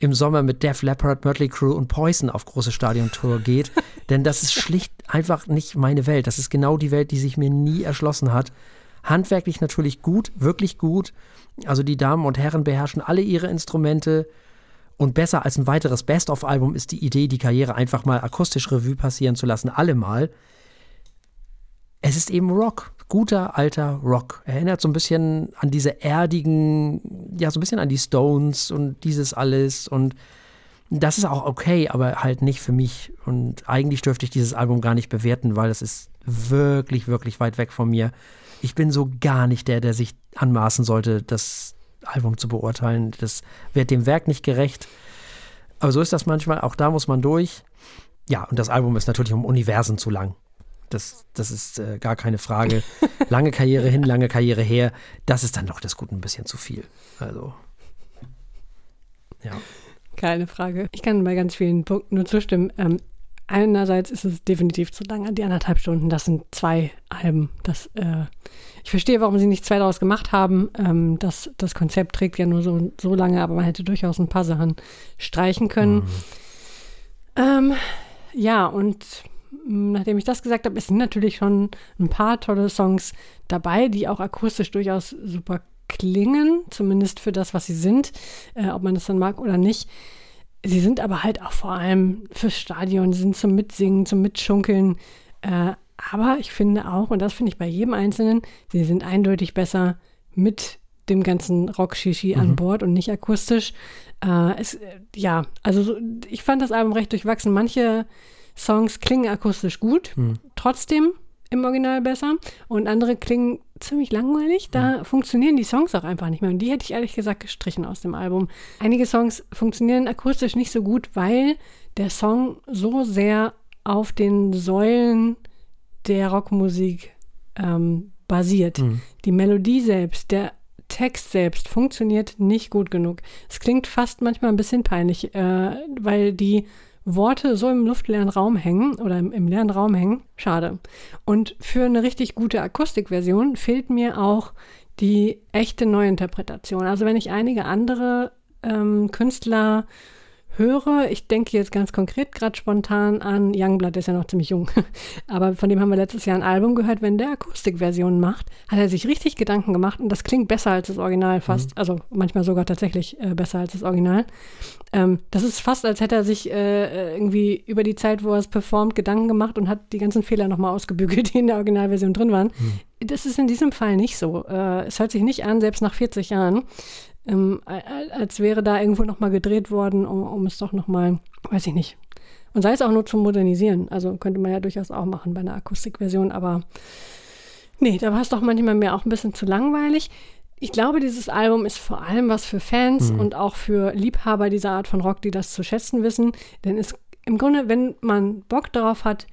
im Sommer mit Def Leppard, Mötley Crew und Poison auf große Stadiontour geht. Denn das ist schlicht einfach nicht meine Welt. Das ist genau die Welt, die sich mir nie erschlossen hat. Handwerklich natürlich gut, wirklich gut. Also die Damen und Herren beherrschen alle ihre Instrumente. Und besser als ein weiteres Best-of-Album ist die Idee, die Karriere einfach mal akustisch Revue passieren zu lassen, allemal. Es ist eben Rock, guter alter Rock. Erinnert so ein bisschen an diese erdigen, ja, so ein bisschen an die Stones und dieses alles. Und das ist auch okay, aber halt nicht für mich. Und eigentlich dürfte ich dieses Album gar nicht bewerten, weil es ist wirklich, wirklich weit weg von mir ich bin so gar nicht der, der sich anmaßen sollte, das Album zu beurteilen. Das wird dem Werk nicht gerecht. Aber so ist das manchmal. Auch da muss man durch. Ja, und das Album ist natürlich um Universen zu lang. Das, das ist äh, gar keine Frage. Lange Karriere hin, lange Karriere her. Das ist dann doch das Gute ein bisschen zu viel. Also, ja. Keine Frage. Ich kann bei ganz vielen Punkten nur zustimmen. Ähm, einerseits ist es definitiv zu lang, die anderthalb Stunden, das sind zwei Alben. Das, äh, ich verstehe, warum sie nicht zwei daraus gemacht haben. Ähm, das, das Konzept trägt ja nur so, so lange, aber man hätte durchaus ein paar Sachen streichen können. Mhm. Ähm, ja, und nachdem ich das gesagt habe, es sind natürlich schon ein paar tolle Songs dabei, die auch akustisch durchaus super klingen, zumindest für das, was sie sind, äh, ob man das dann mag oder nicht. Sie sind aber halt auch vor allem fürs Stadion, sind zum Mitsingen, zum Mitschunkeln. Äh, aber ich finde auch, und das finde ich bei jedem Einzelnen, sie sind eindeutig besser mit dem ganzen Rock-Shishi mhm. an Bord und nicht akustisch. Äh, es, ja, also so, ich fand das Album recht durchwachsen. Manche Songs klingen akustisch gut, mhm. trotzdem im Original besser und andere klingen ziemlich langweilig. Da mhm. funktionieren die Songs auch einfach nicht mehr. Und die hätte ich ehrlich gesagt gestrichen aus dem Album. Einige Songs funktionieren akustisch nicht so gut, weil der Song so sehr auf den Säulen der Rockmusik ähm, basiert. Mhm. Die Melodie selbst, der Text selbst funktioniert nicht gut genug. Es klingt fast manchmal ein bisschen peinlich, äh, weil die Worte so im luftleeren Raum hängen oder im, im leeren Raum hängen, schade. Und für eine richtig gute Akustikversion fehlt mir auch die echte Neuinterpretation. Also wenn ich einige andere ähm, Künstler höre, ich denke jetzt ganz konkret gerade spontan an Youngblood, der ist ja noch ziemlich jung, aber von dem haben wir letztes Jahr ein Album gehört, wenn der Akustikversionen macht, hat er sich richtig Gedanken gemacht und das klingt besser als das Original fast, mhm. also manchmal sogar tatsächlich äh, besser als das Original. Ähm, das ist fast, als hätte er sich äh, irgendwie über die Zeit, wo er es performt, Gedanken gemacht und hat die ganzen Fehler nochmal ausgebügelt, die in der Originalversion drin waren. Mhm. Das ist in diesem Fall nicht so. Äh, es hört sich nicht an, selbst nach 40 Jahren, ähm, als wäre da irgendwo nochmal gedreht worden, um, um es doch nochmal, weiß ich nicht. Und sei es auch nur zum Modernisieren. Also könnte man ja durchaus auch machen bei einer Akustikversion, aber nee, da war es doch manchmal mir auch ein bisschen zu langweilig. Ich glaube, dieses Album ist vor allem was für Fans mhm. und auch für Liebhaber dieser Art von Rock, die das zu schätzen wissen. Denn es im Grunde, wenn man Bock darauf hat,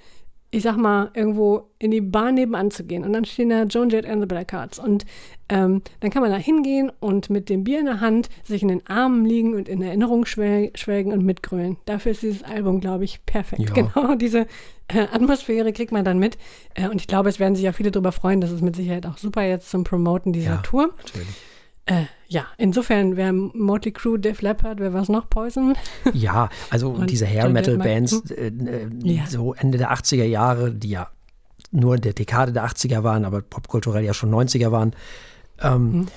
ich sag mal, irgendwo in die Bar nebenan zu gehen. Und dann stehen da Joan Jett and the Blackhearts. Und ähm, dann kann man da hingehen und mit dem Bier in der Hand sich in den Armen liegen und in Erinnerung schwelgen und mitgrölen. Dafür ist dieses Album, glaube ich, perfekt. Ja. Genau diese äh, Atmosphäre kriegt man dann mit. Äh, und ich glaube, es werden sich ja viele darüber freuen. Das ist mit Sicherheit auch super jetzt zum Promoten dieser ja, Tour. Natürlich. Äh, ja, insofern wäre Motley Crue, Def Leppard, wer war es noch? Poison? Ja, also Und diese Hair Metal Bands, hm? äh, äh, ja. so Ende der 80er Jahre, die ja nur in der Dekade der 80er waren, aber popkulturell ja schon 90er waren. Ähm, hm.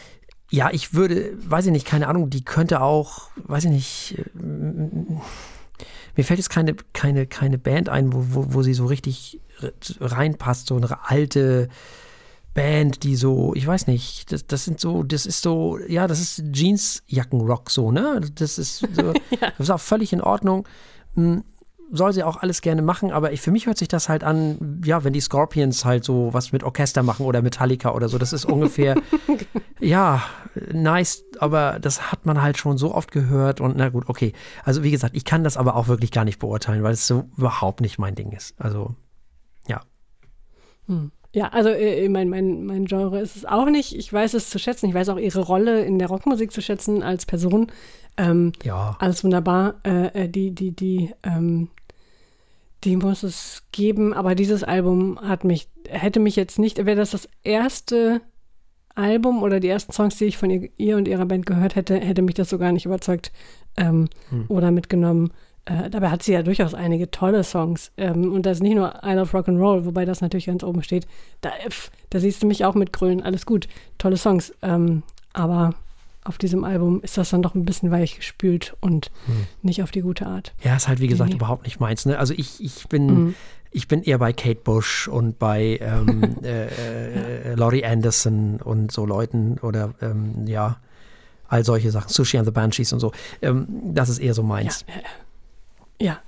Ja, ich würde, weiß ich nicht, keine Ahnung, die könnte auch, weiß ich nicht, äh, mir fällt jetzt keine, keine, keine Band ein, wo, wo, wo sie so richtig reinpasst, so eine alte, Band, die so, ich weiß nicht, das, das sind so, das ist so, ja, das ist Jeansjackenrock so, ne? Das ist so, ja. das ist auch völlig in Ordnung. Hm, soll sie auch alles gerne machen, aber ich, für mich hört sich das halt an, ja, wenn die Scorpions halt so was mit Orchester machen oder Metallica oder so, das ist ungefähr, ja, nice, aber das hat man halt schon so oft gehört und na gut, okay. Also wie gesagt, ich kann das aber auch wirklich gar nicht beurteilen, weil es so überhaupt nicht mein Ding ist. Also, ja. Hm. Ja, also äh, mein, mein, mein Genre ist es auch nicht. Ich weiß es zu schätzen. Ich weiß auch ihre Rolle in der Rockmusik zu schätzen als Person. Ähm, ja. Alles wunderbar. Äh, äh, die, die, die, ähm, die muss es geben. Aber dieses Album hat mich, hätte mich jetzt nicht, wäre das das erste Album oder die ersten Songs, die ich von ihr, ihr und ihrer Band gehört hätte, hätte mich das so gar nicht überzeugt ähm, hm. oder mitgenommen. Äh, dabei hat sie ja durchaus einige tolle Songs. Ähm, und das ist nicht nur I Love Rock and Roll, wobei das natürlich ganz oben steht. Da, da siehst du mich auch mit Grölen. Alles gut. Tolle Songs. Ähm, aber auf diesem Album ist das dann doch ein bisschen weich gespült und hm. nicht auf die gute Art. Ja, ist halt wie gesagt nee. überhaupt nicht meins. Ne? Also ich, ich bin. Mhm. Ich bin eher bei Kate Bush und bei ähm, äh, äh, Laurie Anderson und so Leuten oder ähm, ja, all solche Sachen, Sushi and the Banshees und so. Ähm, das ist eher so meins. Ja, ja,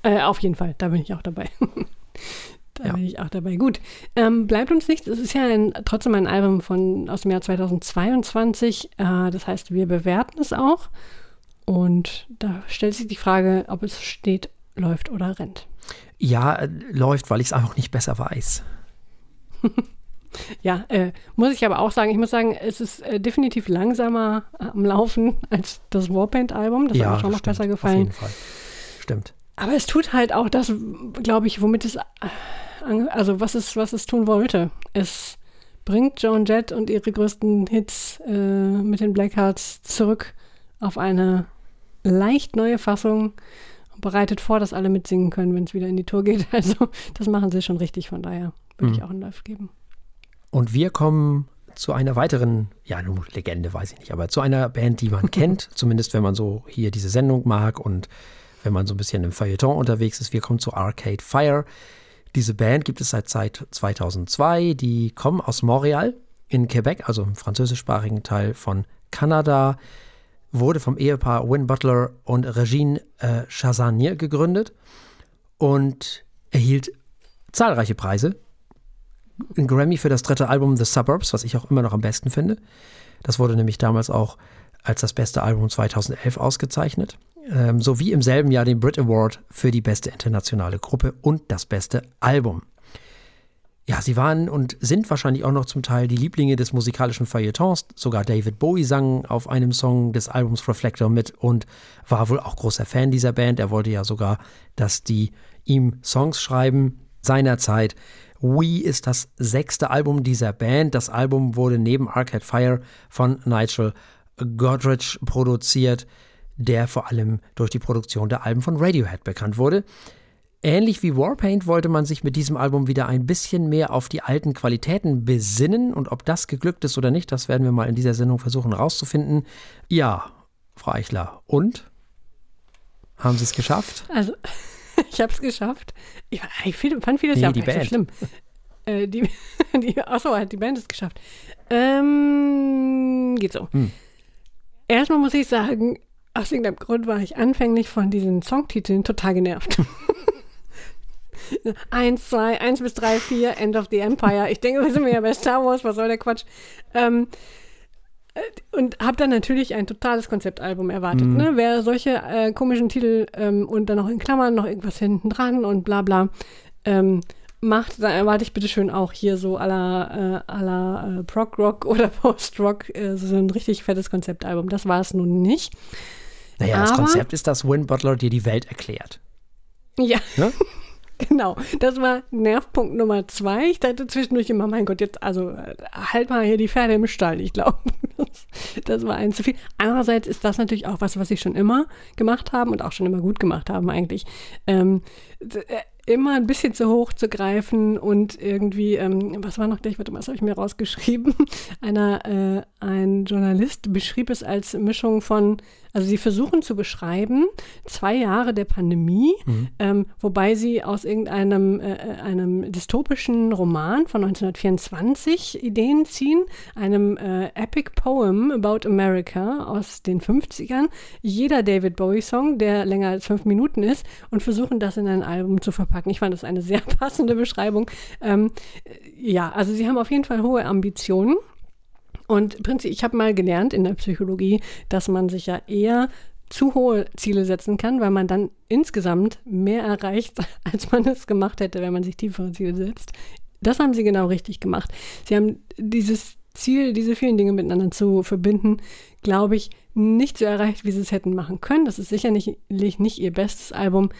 äh, auf jeden Fall. Da bin ich auch dabei. da ja. bin ich auch dabei. Gut. Ähm, bleibt uns nichts. Es ist ja ein, trotzdem ein Album von, aus dem Jahr 2022. Äh, das heißt, wir bewerten es auch. Und da stellt sich die Frage, ob es steht, läuft oder rennt. Ja, äh, läuft, weil ich es einfach nicht besser weiß. ja, äh, muss ich aber auch sagen. Ich muss sagen, es ist äh, definitiv langsamer am Laufen als das Warpaint-Album. Das ja, hat mir schon noch besser gefallen. Auf jeden Fall. Stimmt. Aber es tut halt auch das, glaube ich, womit es, also was es, was es tun wollte. Es bringt Joan Jett und ihre größten Hits äh, mit den Blackhearts zurück auf eine leicht neue Fassung und bereitet vor, dass alle mitsingen können, wenn es wieder in die Tour geht. Also das machen sie schon richtig, von daher würde mhm. ich auch einen Live geben. Und wir kommen zu einer weiteren, ja, nun Legende weiß ich nicht, aber zu einer Band, die man kennt, zumindest wenn man so hier diese Sendung mag und wenn man so ein bisschen im Feuilleton unterwegs ist. Wir kommen zu Arcade Fire. Diese Band gibt es seit, seit 2002. Die kommen aus Montreal in Quebec, also im französischsprachigen Teil von Kanada. Wurde vom Ehepaar Win Butler und Regine äh, Chazanier gegründet und erhielt zahlreiche Preise. Ein Grammy für das dritte Album The Suburbs, was ich auch immer noch am besten finde. Das wurde nämlich damals auch als das beste Album 2011 ausgezeichnet ähm, sowie im selben Jahr den Brit Award für die beste internationale Gruppe und das beste Album. Ja, sie waren und sind wahrscheinlich auch noch zum Teil die Lieblinge des musikalischen Feuilletons. Sogar David Bowie sang auf einem Song des Albums Reflector mit und war wohl auch großer Fan dieser Band. Er wollte ja sogar, dass die ihm Songs schreiben. Seinerzeit We ist das sechste Album dieser Band. Das Album wurde neben Arcade Fire von Nigel Godrich produziert. der vor allem durch die Produktion der Alben von Radiohead bekannt wurde. Ähnlich wie Warpaint wollte man sich mit diesem Album wieder ein bisschen mehr auf die alten Qualitäten besinnen und ob das geglückt ist oder nicht, das werden wir mal in dieser Sendung versuchen herauszufinden. Ja, Frau Eichler, und? Haben Sie es geschafft? Also, ich habe es geschafft. Ich, ich fand vieles nee, ja auch die nicht so Band. schlimm. Äh, die, die, achso, hat die Band es geschafft. Ähm, geht so. Hm. Erstmal muss ich sagen, aus irgendeinem Grund war ich anfänglich von diesen Songtiteln total genervt. eins, zwei, eins bis drei, vier, End of the Empire. Ich denke, wir sind ja bei Star Wars, was soll der Quatsch? Ähm, äh, und habe dann natürlich ein totales Konzeptalbum erwartet. Mhm. Ne? Wer solche äh, komischen Titel ähm, und dann noch in Klammern noch irgendwas hinten dran und bla bla ähm, macht, dann erwarte ich bitte schön auch hier so à la, äh, à la äh, Prog-Rock oder Post-Rock äh, so ein richtig fettes Konzeptalbum. Das war es nun nicht. Naja, das Aber- Konzept ist, dass Win Butler dir die Welt erklärt. Ja, Ne? genau. Das war Nervpunkt Nummer zwei. Ich dachte zwischendurch immer, mein Gott, jetzt, also äh, halt mal hier die Pferde im Stall. Ich glaube, das, das war ein zu viel. Andererseits ist das natürlich auch was, was sie schon immer gemacht haben und auch schon immer gut gemacht haben eigentlich. Ähm, äh, immer ein bisschen zu hoch zu greifen und irgendwie, ähm, was war noch gleich, warte mal, was habe ich mir rausgeschrieben? Einer, äh, ein Journalist beschrieb es als Mischung von, also sie versuchen zu beschreiben, zwei Jahre der Pandemie, ähm, wobei sie aus irgendeinem äh, äh, einem dystopischen Roman von 1924 Ideen ziehen, einem äh, Epic Poem about America aus den 50ern, jeder David Bowie-Song, der länger als fünf Minuten ist, und versuchen das in ein Album zu verpacken. Ich fand das eine sehr passende Beschreibung. Ähm, äh, ja, also sie haben auf jeden Fall hohe Ambitionen. Und Prinzip, ich habe mal gelernt in der Psychologie, dass man sich ja eher zu hohe Ziele setzen kann, weil man dann insgesamt mehr erreicht, als man es gemacht hätte, wenn man sich tiefere Ziele setzt. Das haben sie genau richtig gemacht. Sie haben dieses Ziel, diese vielen Dinge miteinander zu verbinden, glaube ich, nicht so erreicht, wie sie es hätten machen können. Das ist sicherlich nicht ihr bestes Album,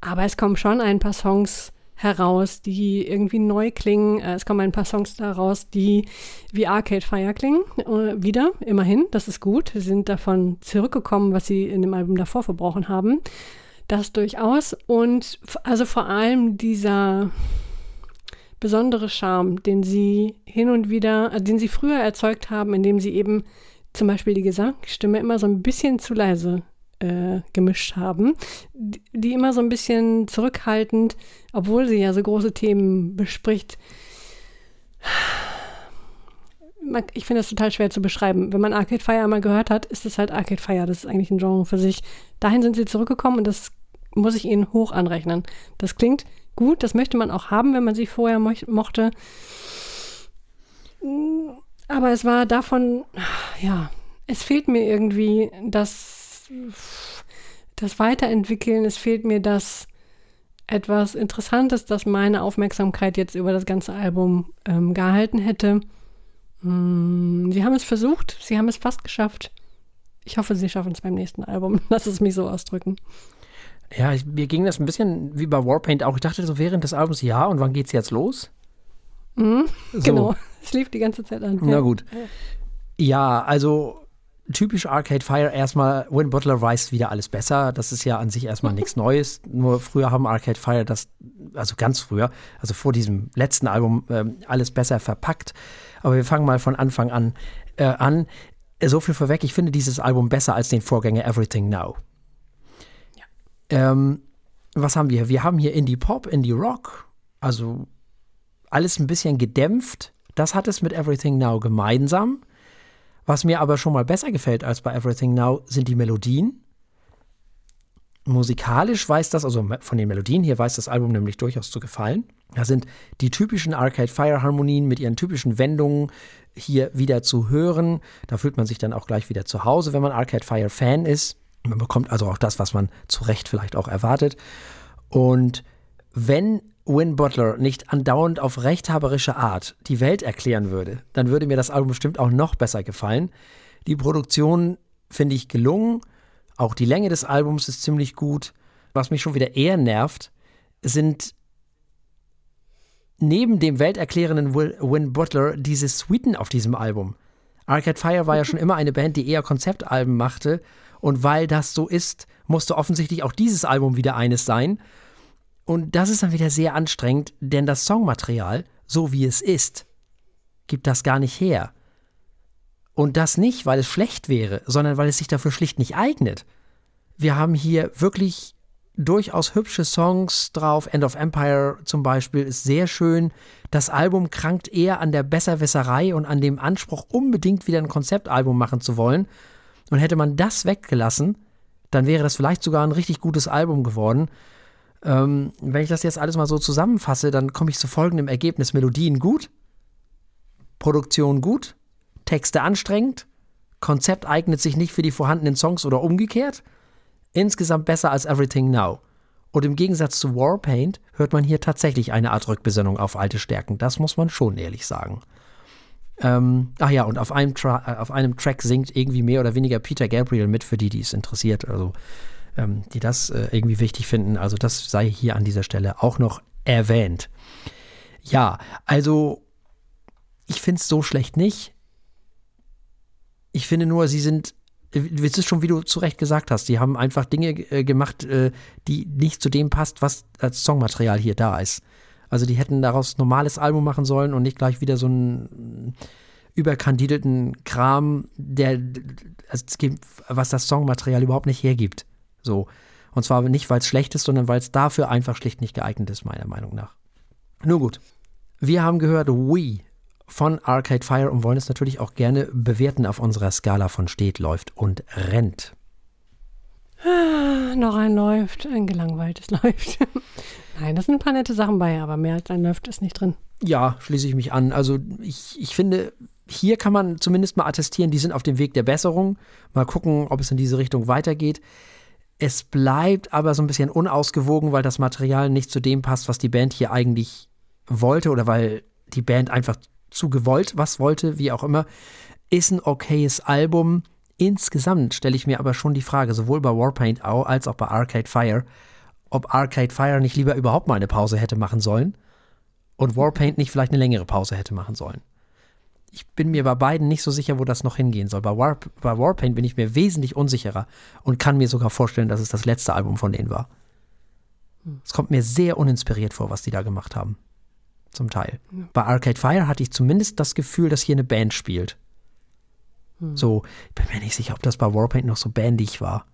aber es kommen schon ein paar Songs heraus, die irgendwie neu klingen. Äh, Es kommen ein paar Songs daraus, die wie Arcade Fire klingen. Äh, wieder, immerhin, das ist gut. Sie sind davon zurückgekommen, was sie in dem Album davor verbrochen haben. Das durchaus. Und also vor allem dieser besondere Charme, den sie hin und wieder, äh, den sie früher erzeugt haben, indem sie eben zum Beispiel die Gesangsstimme immer so ein bisschen zu leise äh, gemischt haben, die, die immer so ein bisschen zurückhaltend, obwohl sie ja so große Themen bespricht. Ich finde das total schwer zu beschreiben. Wenn man Arcade Fire einmal gehört hat, ist es halt Arcade Fire. Das ist eigentlich ein Genre für sich. Dahin sind sie zurückgekommen und das muss ich ihnen hoch anrechnen. Das klingt gut, das möchte man auch haben, wenn man sie vorher moch mochte. Mm, Aber es war davon, ja, es fehlt mir irgendwie das, das Weiterentwickeln, es fehlt mir das etwas Interessantes, das meine Aufmerksamkeit jetzt über das ganze Album ähm, gehalten hätte. Mm, Sie haben es versucht, sie haben es fast geschafft. Ich hoffe, sie schaffen es beim nächsten Album. Lass es mich so ausdrücken. Ja, ich, mir ging das ein bisschen wie bei Warpaint auch. Ich dachte so während des Albums, ja, und wann geht's jetzt los? Mhm, So. Genau, es lief die ganze Zeit an. Na ja. gut. Ja, also typisch Arcade Fire erstmal, Win Butler weiß wieder alles besser. Das ist ja an sich erstmal nichts Neues. Nur früher haben Arcade Fire das, also ganz früher, also vor diesem letzten Album, ähm, alles besser verpackt. Aber wir fangen mal von Anfang an äh, an. So viel vorweg, ich finde dieses Album besser als den Vorgänger Everything Now. Ähm, was haben wir? Wir haben hier Indie Pop, Indie Rock, also alles ein bisschen gedämpft. Das hat es mit Everything Now gemeinsam. Was mir aber schon mal besser gefällt als bei Everything Now sind die Melodien. Musikalisch weiß das, also von den Melodien hier weiß das Album nämlich durchaus zu gefallen. Da sind die typischen Arcade Fire Harmonien mit ihren typischen Wendungen hier wieder zu hören. Da fühlt man sich dann auch gleich wieder zu Hause, wenn man Arcade Fire Fan ist. Man bekommt also auch das, was man zu Recht vielleicht auch erwartet. Und wenn Win Butler nicht andauernd auf rechthaberische Art die Welt erklären würde, dann würde mir das Album bestimmt auch noch besser gefallen. Die Produktion finde ich gelungen. Auch die Länge des Albums ist ziemlich gut. Was mich schon wieder eher nervt, sind neben dem welterklärenden Win Butler diese Suiten auf diesem Album. Arcade Fire war ja schon immer eine Band, die eher Konzeptalben machte. Und weil das so ist, musste offensichtlich auch dieses Album wieder eines sein. Und das ist dann wieder sehr anstrengend, denn das Songmaterial, so wie es ist, gibt das gar nicht her. Und das nicht, weil es schlecht wäre, sondern weil es sich dafür schlicht nicht eignet. Wir haben hier wirklich durchaus hübsche Songs drauf. End of Empire zum Beispiel ist sehr schön. Das Album krankt eher an der Besserwisserei und an dem Anspruch, unbedingt wieder ein Konzeptalbum machen zu wollen. Und hätte man das weggelassen, dann wäre das vielleicht sogar ein richtig gutes Album geworden. Ähm, wenn ich das jetzt alles mal so zusammenfasse, dann komme ich zu folgendem Ergebnis. Melodien gut, Produktion gut, Texte anstrengend, Konzept eignet sich nicht für die vorhandenen Songs oder umgekehrt. Insgesamt besser als Everything Now. Und im Gegensatz zu Warpaint hört man hier tatsächlich eine Art Rückbesinnung auf alte Stärken. Das muss man schon ehrlich sagen. Ähm, ach ja, und auf einem, äh, auf einem Track singt irgendwie mehr oder weniger Peter Gabriel mit, für die, die es interessiert, also ähm, die das äh, irgendwie wichtig finden. Also das sei hier an dieser Stelle auch noch erwähnt. Ja, also ich finde es so schlecht nicht. Ich finde nur, sie sind es ist schon, wie du zu Recht gesagt hast, die haben einfach Dinge äh, gemacht, äh, die nicht zu dem passt, was als Songmaterial hier da ist. Also die hätten daraus normales Album machen sollen und nicht gleich wieder so einen überkandidelten Kram, der was das Songmaterial überhaupt nicht hergibt. So. Und zwar nicht, weil es schlecht ist, sondern weil es dafür einfach schlicht nicht geeignet ist, meiner Meinung nach. Nun gut. Wir haben gehört We von Arcade Fire und wollen es natürlich auch gerne bewerten auf unserer Skala von steht, läuft und rennt. Ah, noch ein läuft, ein gelangweiltes läuft. Nein, das sind ein paar nette Sachen bei, aber mehr als ein läuft ist nicht drin. Ja, schließe ich mich an. Also ich, ich finde, hier kann man zumindest mal attestieren, die sind auf dem Weg der Besserung. Mal gucken, ob es in diese Richtung weitergeht. Es bleibt aber so ein bisschen unausgewogen, weil das Material nicht zu dem passt, was die Band hier eigentlich wollte oder weil die Band einfach zu gewollt, was wollte, wie auch immer, ist ein okayes Album. Insgesamt stelle ich mir aber schon die Frage, sowohl bei Warpaint als auch bei Arcade Fire, ob Arcade Fire nicht lieber überhaupt mal eine Pause hätte machen sollen und Warpaint nicht vielleicht eine längere Pause hätte machen sollen. Ich bin mir bei beiden nicht so sicher, wo das noch hingehen soll. Bei, War, bei Warpaint bin ich mir wesentlich unsicherer und kann mir sogar vorstellen, dass es das letzte Album von denen war. Hm. Es kommt mir sehr uninspiriert vor, was die da gemacht haben zum Teil. Ja. Bei Arcade Fire hatte ich zumindest das Gefühl, dass hier eine Band spielt. Hm. So, ich bin mir nicht sicher, ob das bei Warpaint noch so bandig war.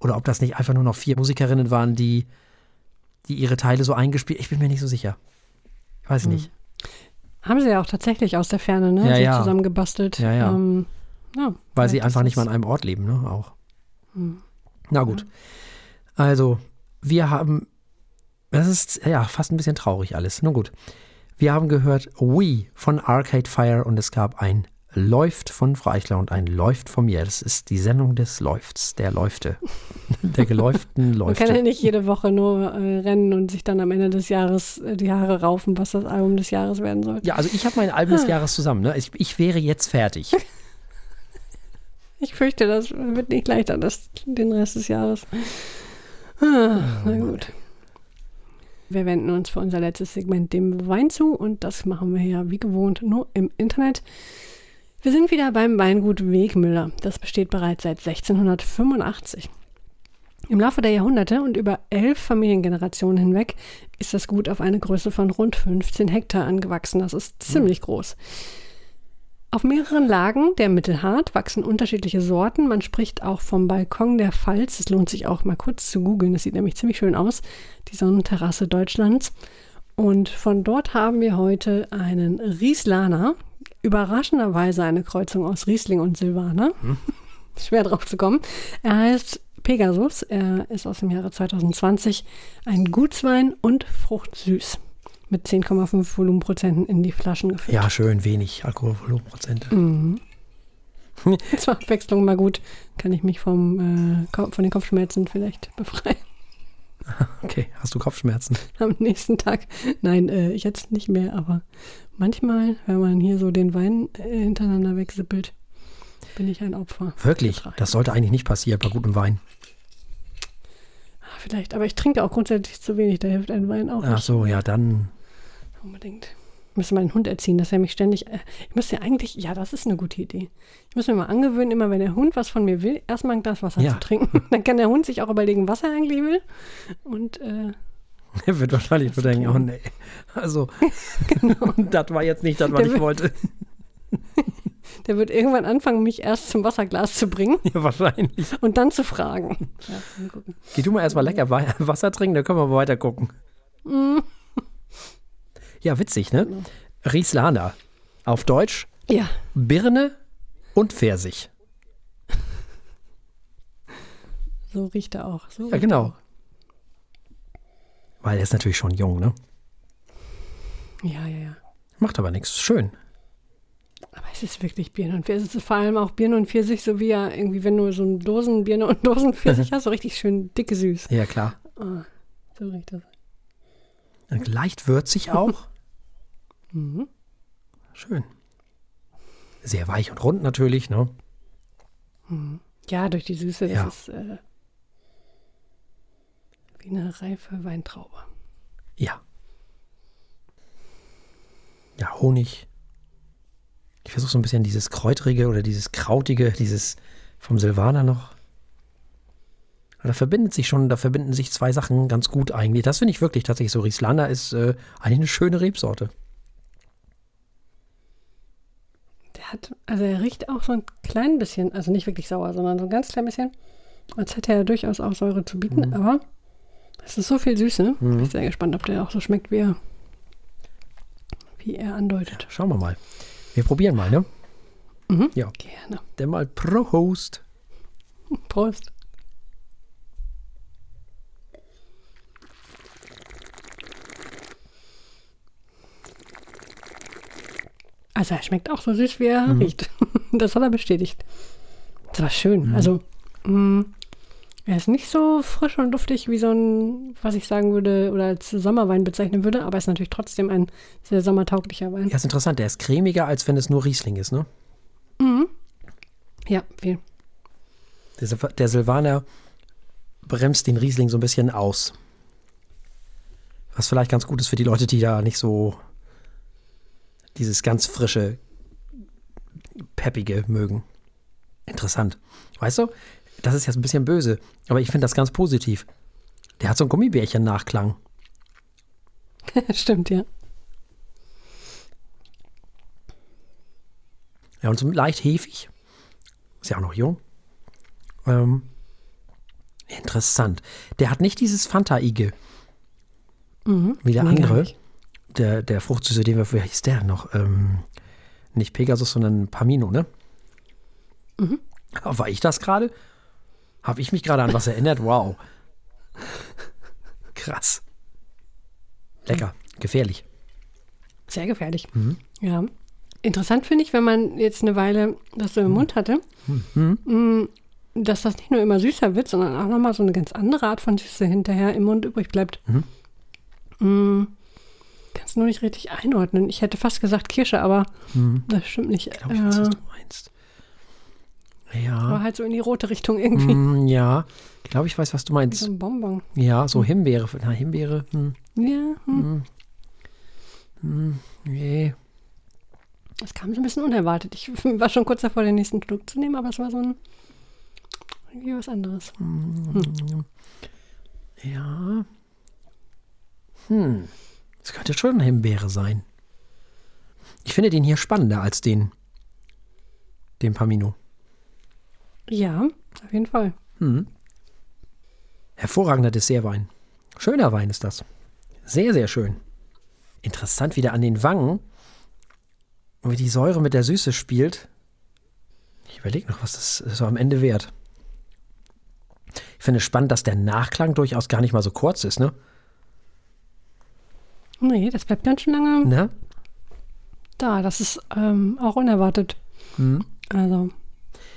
Oder ob das nicht einfach nur noch vier Musikerinnen waren, die, die ihre Teile so eingespielt. Ich bin mir nicht so sicher. Ich weiß hm. nicht. Haben sie ja auch tatsächlich aus der Ferne, ne? Ja, so ja. zusammengebastelt. Ja, ja. Ähm, ja Weil sie einfach nicht mal an einem Ort leben, ne? Auch. Hm. Na gut. Also, wir haben das ist ja fast ein bisschen traurig alles. Nun gut. Wir haben gehört We von Arcade Fire und es gab ein Läuft von Frau Eichler und ein Läuft von mir. Das ist die Sendung des Läufts, der Läufte. Der geläuften Läufte. Man kann ja nicht jede Woche nur äh, rennen und sich dann am Ende des Jahres äh, die Haare raufen, was das Album des Jahres werden soll. Ja, also ich habe mein Album des ah. Jahres zusammen. Ne? Ich, ich wäre jetzt fertig. ich fürchte, das wird nicht leichter, das, den Rest des Jahres. Ah, na gut. Wir wenden uns für unser letztes Segment dem Wein zu und das machen wir ja wie gewohnt nur im Internet. Wir sind wieder beim Weingut Wegmüller. Das besteht bereits seit 1685. Im Laufe der Jahrhunderte und über elf Familiengenerationen hinweg ist das Gut auf eine Größe von rund 15 Hektar angewachsen. Das ist ziemlich groß. Auf mehreren Lagen der Mittelhart wachsen unterschiedliche Sorten. Man spricht auch vom Balkon der Pfalz. Es lohnt sich auch mal kurz zu googeln. Das sieht nämlich ziemlich schön aus. Die Sonnenterrasse Deutschlands. Und von dort haben wir heute einen Rieslaner. Überraschenderweise eine Kreuzung aus Riesling und Silvaner. Hm. Schwer drauf zu kommen. Er heißt Pegasus. Er ist aus dem Jahre 2020 ein Gutswein und fruchtsüß mit 10,5 Volumenprozenten in die Flaschen gefüllt. Ja, schön wenig Alkoholvolumenprozente. Mhm. Zur Abwechslung mal gut. Kann ich mich vom, äh, von den Kopfschmerzen vielleicht befreien. Okay, hast du Kopfschmerzen? Am nächsten Tag. Nein, äh, jetzt nicht mehr, aber manchmal, wenn man hier so den Wein äh, hintereinander wegsippelt, bin ich ein Opfer. Wirklich? Das sollte eigentlich nicht passieren bei gutem Wein. Ah, vielleicht, aber ich trinke auch grundsätzlich zu wenig, da hilft ein Wein auch. Ach so, ja, dann Unbedingt. Müsste meinen Hund erziehen, dass er mich ständig. Äh, ich müsste ja eigentlich, ja, das ist eine gute Idee. Ich muss mir mal angewöhnen, immer wenn der Hund was von mir will, erstmal ein Glas Wasser Ja. zu trinken. Dann kann der Hund sich auch überlegen, was er eigentlich will. Und äh, Er wird wahrscheinlich nur denken, oh nee. Also, das war jetzt nicht das, was Der ich wird- wollte. der wird irgendwann anfangen, mich erst zum Wasserglas zu bringen Ja, wahrscheinlich. und dann zu fragen. Ja, mal gucken. Geh du mal erstmal lecker Wa- Wasser trinken, dann können wir mal weiter gucken. Mhm. Ja, witzig, ne? Rieslander. Auf Deutsch Ja, Birne und Pfirsich. so riecht er auch. So Ja, genau. Weil er ist natürlich schon jung, ne? Ja, ja, ja. Macht aber nichts. Schön. Aber es ist wirklich Birne und Pfirsich. Es ist vor allem auch Birne und Pfirsich, so wie ja irgendwie, wenn du so einen Dosen Birne und Dosen Pfirsich hast, so richtig schön dicke süß. Ja, klar. Ah, so riecht das. Und leicht würzig auch. Mhm. Schön. Sehr weich und rund natürlich, ne? Ja, durch die Süße. Ja. Ist äh, wie eine reife Weintraube. Ja. Ja, Honig. Ich versuche so ein bisschen dieses Kräutrige oder dieses Krautige, dieses vom Silvaner noch. Da verbindet sich schon, da verbinden sich zwei Sachen ganz gut eigentlich. Das finde ich wirklich tatsächlich so. Rieslander ist äh, eigentlich eine schöne Rebsorte. Der hat, also er riecht auch so ein klein bisschen, also nicht wirklich sauer, sondern so ein ganz klein bisschen, als hätte er durchaus auch Säure zu bieten, Mhm. aber es ist so viel Süße. Bin ich sehr gespannt, ob der auch so schmeckt, wie er, wie er andeutet. Schauen wir mal. Wir probieren mal, ne? Mhm. Ja. Gerne. Dann mal Prost. Prost. Also er schmeckt auch so süß, wie er Mhm. riecht. Das hat er bestätigt. Das war schön. Also mh, er ist nicht so frisch und duftig wie so ein, was ich sagen würde oder als Sommerwein bezeichnen würde, aber er ist natürlich trotzdem ein sehr sommertauglicher Wein. Ja, ist interessant. Der ist cremiger, als wenn es nur Riesling ist, ne? Ja, viel. Der, Sil- der Silvaner bremst den Riesling so ein bisschen aus. Was vielleicht ganz gut ist für die Leute, die da nicht so dieses ganz frische, peppige mögen. Interessant. Weißt du, das ist jetzt ein bisschen böse, aber ich finde das ganz positiv. Der hat so einen Gummibärchen-Nachklang. Stimmt, ja. Ja, und so leicht hefig. Ist ja auch noch jung. Ähm, interessant. Der hat nicht dieses Fanta-Ige. Wie der Nee, andere. Der, der Fruchtsüße, den wir, wie hieß der noch? Ähm, nicht Pegasus, sondern Pamino, ne? Mhm. War ich das gerade? Habe ich mich gerade an was erinnert? Wow. Krass. Lecker. Gefährlich. Sehr gefährlich. Mhm. Ja. Interessant finde ich, wenn man jetzt eine Weile das so im Mund hatte, Mhm. mh, dass das nicht nur immer süßer wird, sondern auch nochmal so eine ganz andere Art von Süße hinterher im Mund übrig bleibt. Mhm. Mh, Kannst nur nicht richtig einordnen. Ich hätte fast gesagt Kirsche, aber das stimmt nicht. Ich glaube, Mhm. ich weiß, was Äh, du meinst. Ja. aber halt so in die rote Richtung irgendwie. Mm, ja. Ich glaube, ich weiß, was du Wie so meinst. ein Bonbon. Ja, so Himbeere. Na, Himbeere. Hm, Ja, hm. nee. das kam so ein bisschen unerwartet. Ich war schon kurz davor, den nächsten Schluck zu nehmen, aber es war so ein irgendwie was anderes. Ja. Hm. Das könnte schon eine Himbeere sein. Ich finde den hier spannender als den, den Pamino. Ja, auf jeden Fall. Hervorragender Dessertwein. Schöner Wein ist das. Sehr, sehr schön. Interessant, wie der an den Wangen, wie die Säure mit der Süße spielt. Ich überlege noch, was das so am Ende wert. Ich finde es spannend, dass der Nachklang durchaus gar nicht mal so kurz ist, ne? Nee, das bleibt ganz schön lange ne? da. Das ist ähm, auch unerwartet. Mhm. Also,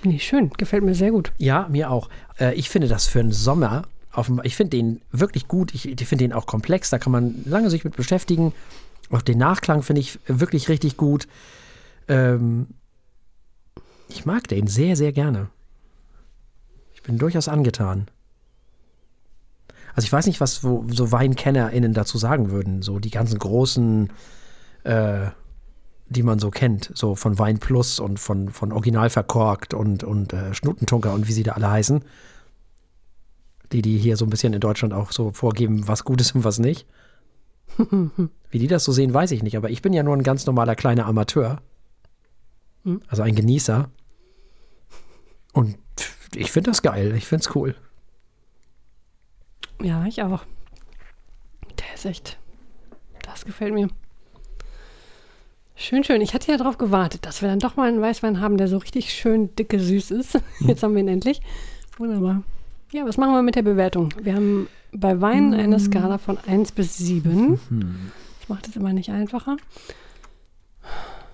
nee, schön. Gefällt mir sehr gut. Ja, mir auch. Äh, ich finde das für einen Sommer, auf dem, ich finde den wirklich gut. Ich, ich finde den auch komplex. Da kann man lange sich mit beschäftigen. Auch den Nachklang finde ich wirklich richtig gut. Ähm, ich mag den sehr, sehr gerne. Ich bin durchaus angetan. Also ich weiß nicht, was wo, so WeinkennerInnen dazu sagen würden. So die ganzen großen äh, die man so kennt, so von Wein Plus und von, von Original verkorkt und, und äh, Schnuttentunker und wie sie da alle heißen. Die, die hier so ein bisschen in Deutschland auch so vorgeben, was gut ist und was nicht. wie die das so sehen, weiß ich nicht, aber ich bin ja nur ein ganz normaler kleiner Amateur. Hm. Also ein Genießer. Und ich finde das geil, ich finde es cool. Ja, ich auch. Der ist echt. Das gefällt mir. Schön, schön. Ich hatte ja darauf gewartet, dass wir dann doch mal einen Weißwein haben, der so richtig schön dicke süß ist. Jetzt haben wir ihn endlich. Wunderbar. Ja, was machen wir mit der Bewertung? Wir haben bei Wein eine Skala von 1 bis 7. Ich mache das immer nicht einfacher.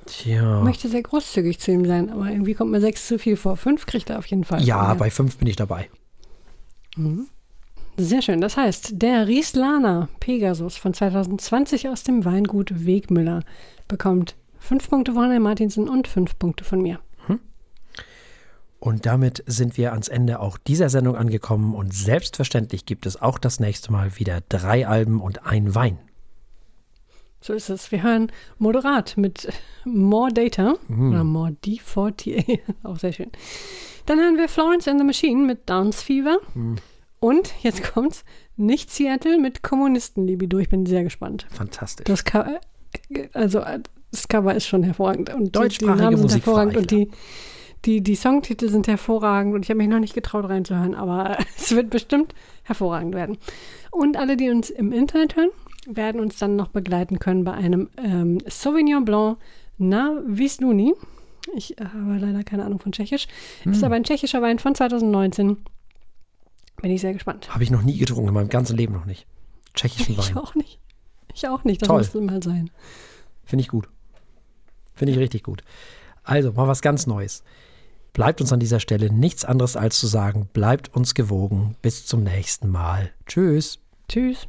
Tja. Ich möchte sehr großzügig zu ihm sein, aber irgendwie kommt mir 6 zu viel vor. 5 kriegt er auf jeden Fall. Ja, bei fünf bin ich dabei. Sehr schön. Das heißt, der Rieslaner Pegasus von 2020 aus dem Weingut Wegmüller bekommt fünf Punkte von Herrn Martinsen und fünf Punkte von mir. Und damit sind wir ans Ende auch dieser Sendung angekommen und selbstverständlich gibt es auch das nächste Mal wieder drei Alben und ein Wein. So ist es. Wir hören moderat mit More Data oder More D40. Auch sehr schön. Dann hören wir Florence and the Machine mit Dance Fever. Und jetzt kommt's, nicht Seattle mit Kommunistenlibido. Ich bin sehr gespannt. Fantastisch. Das Cover, also das Cover ist schon hervorragend. Und die- Deutschsprachige die Namen sind Musik hervorragend vor und die, die, die Songtitel sind hervorragend und ich habe mich noch nicht getraut reinzuhören, aber es wird bestimmt hervorragend werden. Und alle, die uns im Internet hören, werden uns dann noch begleiten können bei einem ähm, Sauvignon Blanc Na Wisnuni. Ich habe leider keine Ahnung von Tschechisch. Hm. Ist aber ein tschechischer Wein von 2019. Bin ich sehr gespannt. Habe ich noch nie getrunken, in meinem ganzen Leben noch nicht. Tschechischen Ich Wein. auch nicht. Ich auch nicht. Das Toll. müsste mal sein. Finde ich gut. Finde ich richtig gut. Also, mal was ganz Neues. Bleibt uns an dieser Stelle nichts anderes als zu sagen, bleibt uns gewogen. Bis zum nächsten Mal. Tschüss. Tschüss.